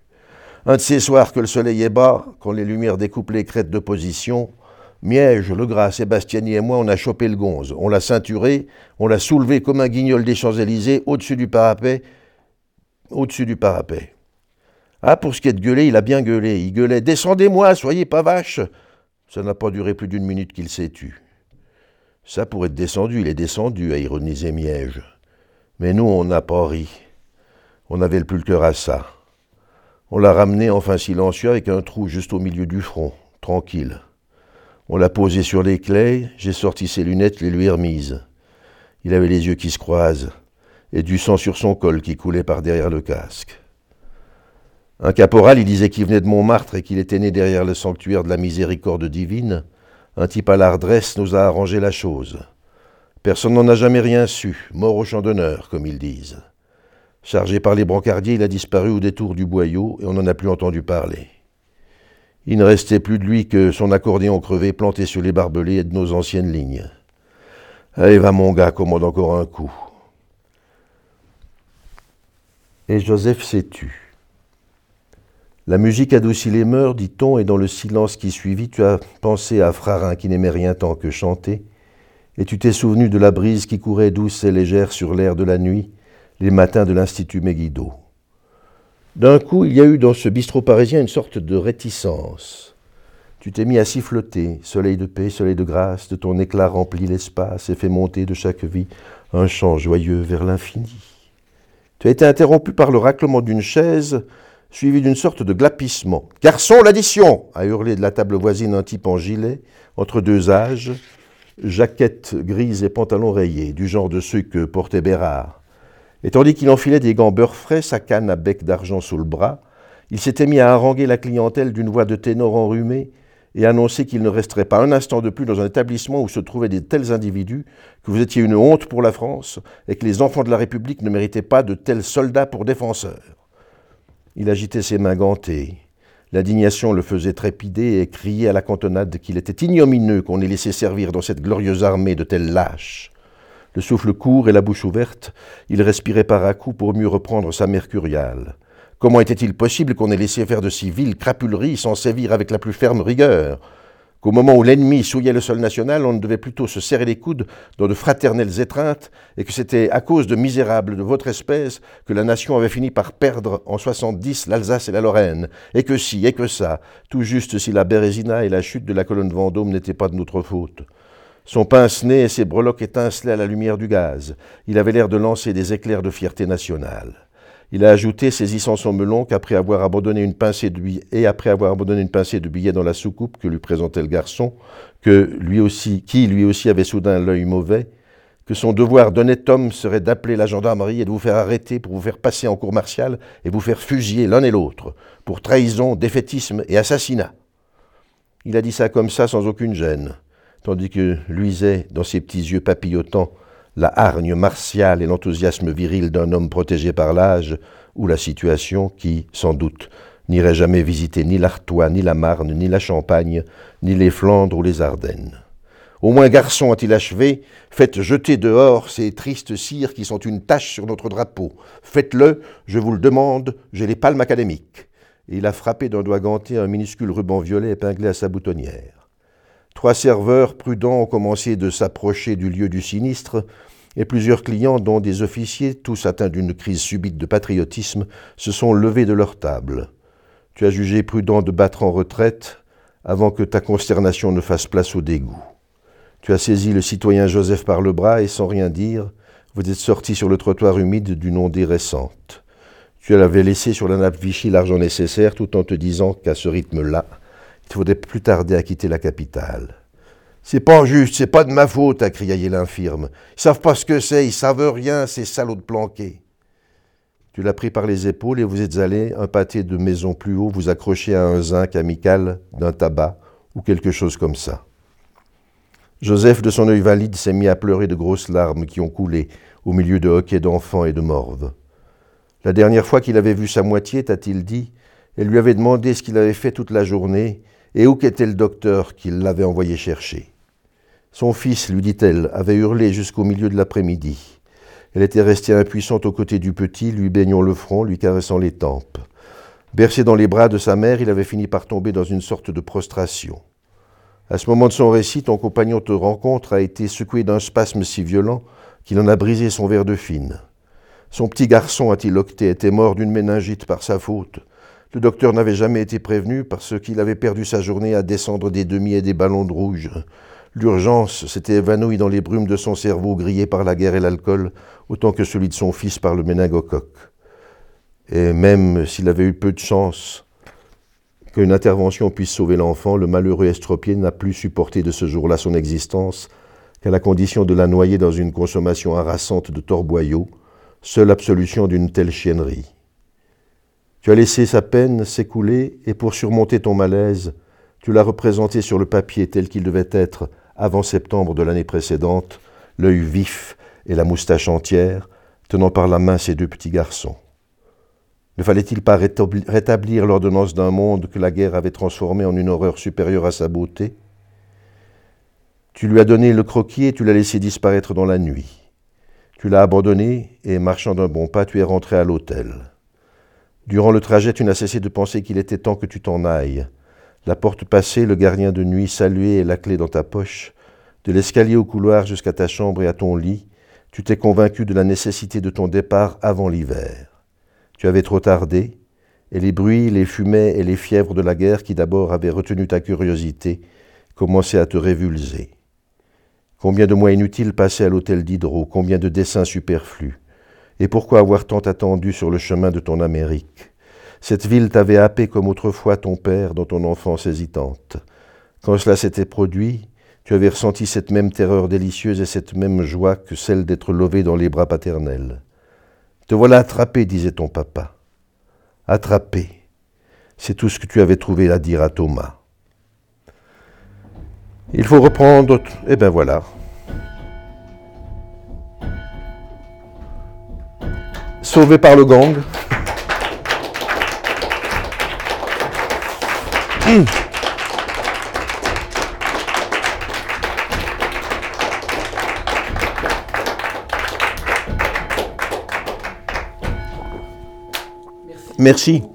Un de ces soirs que le soleil est bas, quand les lumières découpent les crêtes de position, Miège, Legras, Sébastiani et moi, on a chopé le gonze. On l'a ceinturé, on l'a soulevé comme un guignol des Champs-Élysées au-dessus du parapet. Au-dessus du parapet. Ah, pour ce qui est de gueuler, il a bien gueulé. Il gueulait Descendez-moi, soyez pas vache Ça n'a pas duré plus d'une minute qu'il s'est tu. Ça pourrait être descendu, il est descendu, a ironisé Miège. Mais nous, on n'a pas ri. On n'avait plus le cœur à ça. On l'a ramené enfin silencieux avec un trou juste au milieu du front, tranquille. On l'a posé sur les clés, j'ai sorti ses lunettes, les lui remises. Il avait les yeux qui se croisent et du sang sur son col qui coulait par derrière le casque. Un caporal, il disait qu'il venait de Montmartre et qu'il était né derrière le sanctuaire de la miséricorde divine. Un type à l'ardresse nous a arrangé la chose. Personne n'en a jamais rien su, mort au champ d'honneur, comme ils disent. Chargé par les brancardiers, il a disparu au détour du boyau et on n'en a plus entendu parler. Il ne restait plus de lui que son accordéon crevé planté sur les barbelés de nos anciennes lignes. Allez, va mon gars, commande encore un coup. Et Joseph s'est tu. La musique adoucit les mœurs, dit-on, et dans le silence qui suivit, tu as pensé à Frarin qui n'aimait rien tant que chanter, et tu t'es souvenu de la brise qui courait douce et légère sur l'air de la nuit, les matins de l'Institut Megiddo. D'un coup, il y a eu dans ce bistrot parisien une sorte de réticence. Tu t'es mis à siffloter, soleil de paix, soleil de grâce, de ton éclat remplit l'espace et fait monter de chaque vie un chant joyeux vers l'infini. Tu as été interrompu par le raclement d'une chaise, suivi d'une sorte de glapissement. Garçon, l'addition a hurlé de la table voisine un type en gilet, entre deux âges, jaquette grise et pantalon rayé, du genre de ceux que portait Bérard. Et tandis qu'il enfilait des gants beurre frais, sa canne à bec d'argent sous le bras, il s'était mis à haranguer la clientèle d'une voix de ténor enrhumée et annoncer qu'il ne resterait pas un instant de plus dans un établissement où se trouvaient des tels individus, que vous étiez une honte pour la France et que les enfants de la République ne méritaient pas de tels soldats pour défenseurs. Il agitait ses mains gantées. L'indignation le faisait trépider et crier à la cantonade qu'il était ignomineux qu'on ait laissé servir dans cette glorieuse armée de tels lâches. Le souffle court et la bouche ouverte, il respirait par à coups pour mieux reprendre sa mercuriale. Comment était-il possible qu'on ait laissé faire de si viles crapuleries sans sévir avec la plus ferme rigueur? Qu'au moment où l'ennemi souillait le sol national, on ne devait plutôt se serrer les coudes dans de fraternelles étreintes, et que c'était à cause de misérables de votre espèce que la nation avait fini par perdre en 70 l'Alsace et la Lorraine, et que si, et que ça, tout juste si la Bérésina et la chute de la colonne Vendôme n'étaient pas de notre faute. Son pince-nez et ses breloques étincelaient à la lumière du gaz. Il avait l'air de lancer des éclairs de fierté nationale. Il a ajouté, saisissant son melon, qu'après avoir abandonné une pincée de billets, et après avoir abandonné une pincée de billets dans la soucoupe que lui présentait le garçon, que lui aussi, qui lui aussi avait soudain l'œil mauvais, que son devoir d'honnête homme serait d'appeler la gendarmerie et de vous faire arrêter pour vous faire passer en cour martiale et vous faire fusiller l'un et l'autre, pour trahison, défaitisme et assassinat. Il a dit ça comme ça sans aucune gêne tandis que luisait dans ses petits yeux papillotants la hargne martiale et l'enthousiasme viril d'un homme protégé par l'âge ou la situation qui, sans doute, n'irait jamais visiter ni l'Artois, ni la Marne, ni la Champagne, ni les Flandres ou les Ardennes. Au moins, garçon, a-t-il achevé, faites jeter dehors ces tristes cires qui sont une tache sur notre drapeau. Faites-le, je vous le demande, j'ai les palmes académiques. Et il a frappé d'un doigt ganté un minuscule ruban violet épinglé à sa boutonnière. Trois serveurs prudents ont commencé de s'approcher du lieu du sinistre, et plusieurs clients, dont des officiers, tous atteints d'une crise subite de patriotisme, se sont levés de leur table. Tu as jugé prudent de battre en retraite avant que ta consternation ne fasse place au dégoût. Tu as saisi le citoyen Joseph par le bras et sans rien dire, vous êtes sorti sur le trottoir humide d'une ondée récente. Tu l'avais laissé sur la nappe Vichy l'argent nécessaire tout en te disant qu'à ce rythme-là, il faudrait plus tarder à quitter la capitale. C'est pas juste, c'est pas de ma faute, a crié l'infirme. Ils savent pas ce que c'est, ils savent rien, ces salauds de planqués. Tu l'as pris par les épaules et vous êtes allé, un pâté de maison plus haut, vous accrocher à un zinc amical d'un tabac ou quelque chose comme ça. Joseph, de son œil valide, s'est mis à pleurer de grosses larmes qui ont coulé au milieu de hoquets d'enfants et de morves. La dernière fois qu'il avait vu sa moitié, t'a-t-il dit, elle lui avait demandé ce qu'il avait fait toute la journée et où qu'était le docteur qui l'avait envoyé chercher? Son fils, lui dit-elle, avait hurlé jusqu'au milieu de l'après-midi. Elle était restée impuissante aux côtés du petit, lui baignant le front, lui caressant les tempes. Bercé dans les bras de sa mère, il avait fini par tomber dans une sorte de prostration. À ce moment de son récit, ton compagnon te rencontre a été secoué d'un spasme si violent qu'il en a brisé son verre de fine. Son petit garçon, a-t-il octé, était mort d'une méningite par sa faute. Le docteur n'avait jamais été prévenu parce qu'il avait perdu sa journée à descendre des demi et des ballons de rouge. L'urgence s'était évanouie dans les brumes de son cerveau grillé par la guerre et l'alcool, autant que celui de son fils par le méningocoque. Et même s'il avait eu peu de chance qu'une intervention puisse sauver l'enfant, le malheureux estropié n'a plus supporté de ce jour-là son existence qu'à la condition de la noyer dans une consommation harassante de torboyaux, seule absolution d'une telle chiennerie. Tu as laissé sa peine s'écouler et pour surmonter ton malaise, tu l'as représenté sur le papier tel qu'il devait être avant septembre de l'année précédente, l'œil vif et la moustache entière, tenant par la main ses deux petits garçons. Ne fallait-il pas rétablir l'ordonnance d'un monde que la guerre avait transformé en une horreur supérieure à sa beauté? Tu lui as donné le croquis et tu l'as laissé disparaître dans la nuit. Tu l'as abandonné et, marchant d'un bon pas, tu es rentré à l'hôtel. Durant le trajet, tu n'as cessé de penser qu'il était temps que tu t'en ailles. La porte passée, le gardien de nuit salué et la clé dans ta poche, de l'escalier au couloir jusqu'à ta chambre et à ton lit, tu t'es convaincu de la nécessité de ton départ avant l'hiver. Tu avais trop tardé, et les bruits, les fumets et les fièvres de la guerre qui d'abord avaient retenu ta curiosité commençaient à te révulser. Combien de mois inutiles passés à l'hôtel d'Hydro, combien de dessins superflus. Et pourquoi avoir tant attendu sur le chemin de ton Amérique? Cette ville t'avait happé comme autrefois ton père dans ton enfance hésitante. Quand cela s'était produit, tu avais ressenti cette même terreur délicieuse et cette même joie que celle d'être levé dans les bras paternels. Te voilà attrapé, disait ton papa. Attrapé. C'est tout ce que tu avais trouvé à dire à Thomas. Il faut reprendre. Eh bien voilà. Sauvé par le gang. Merci.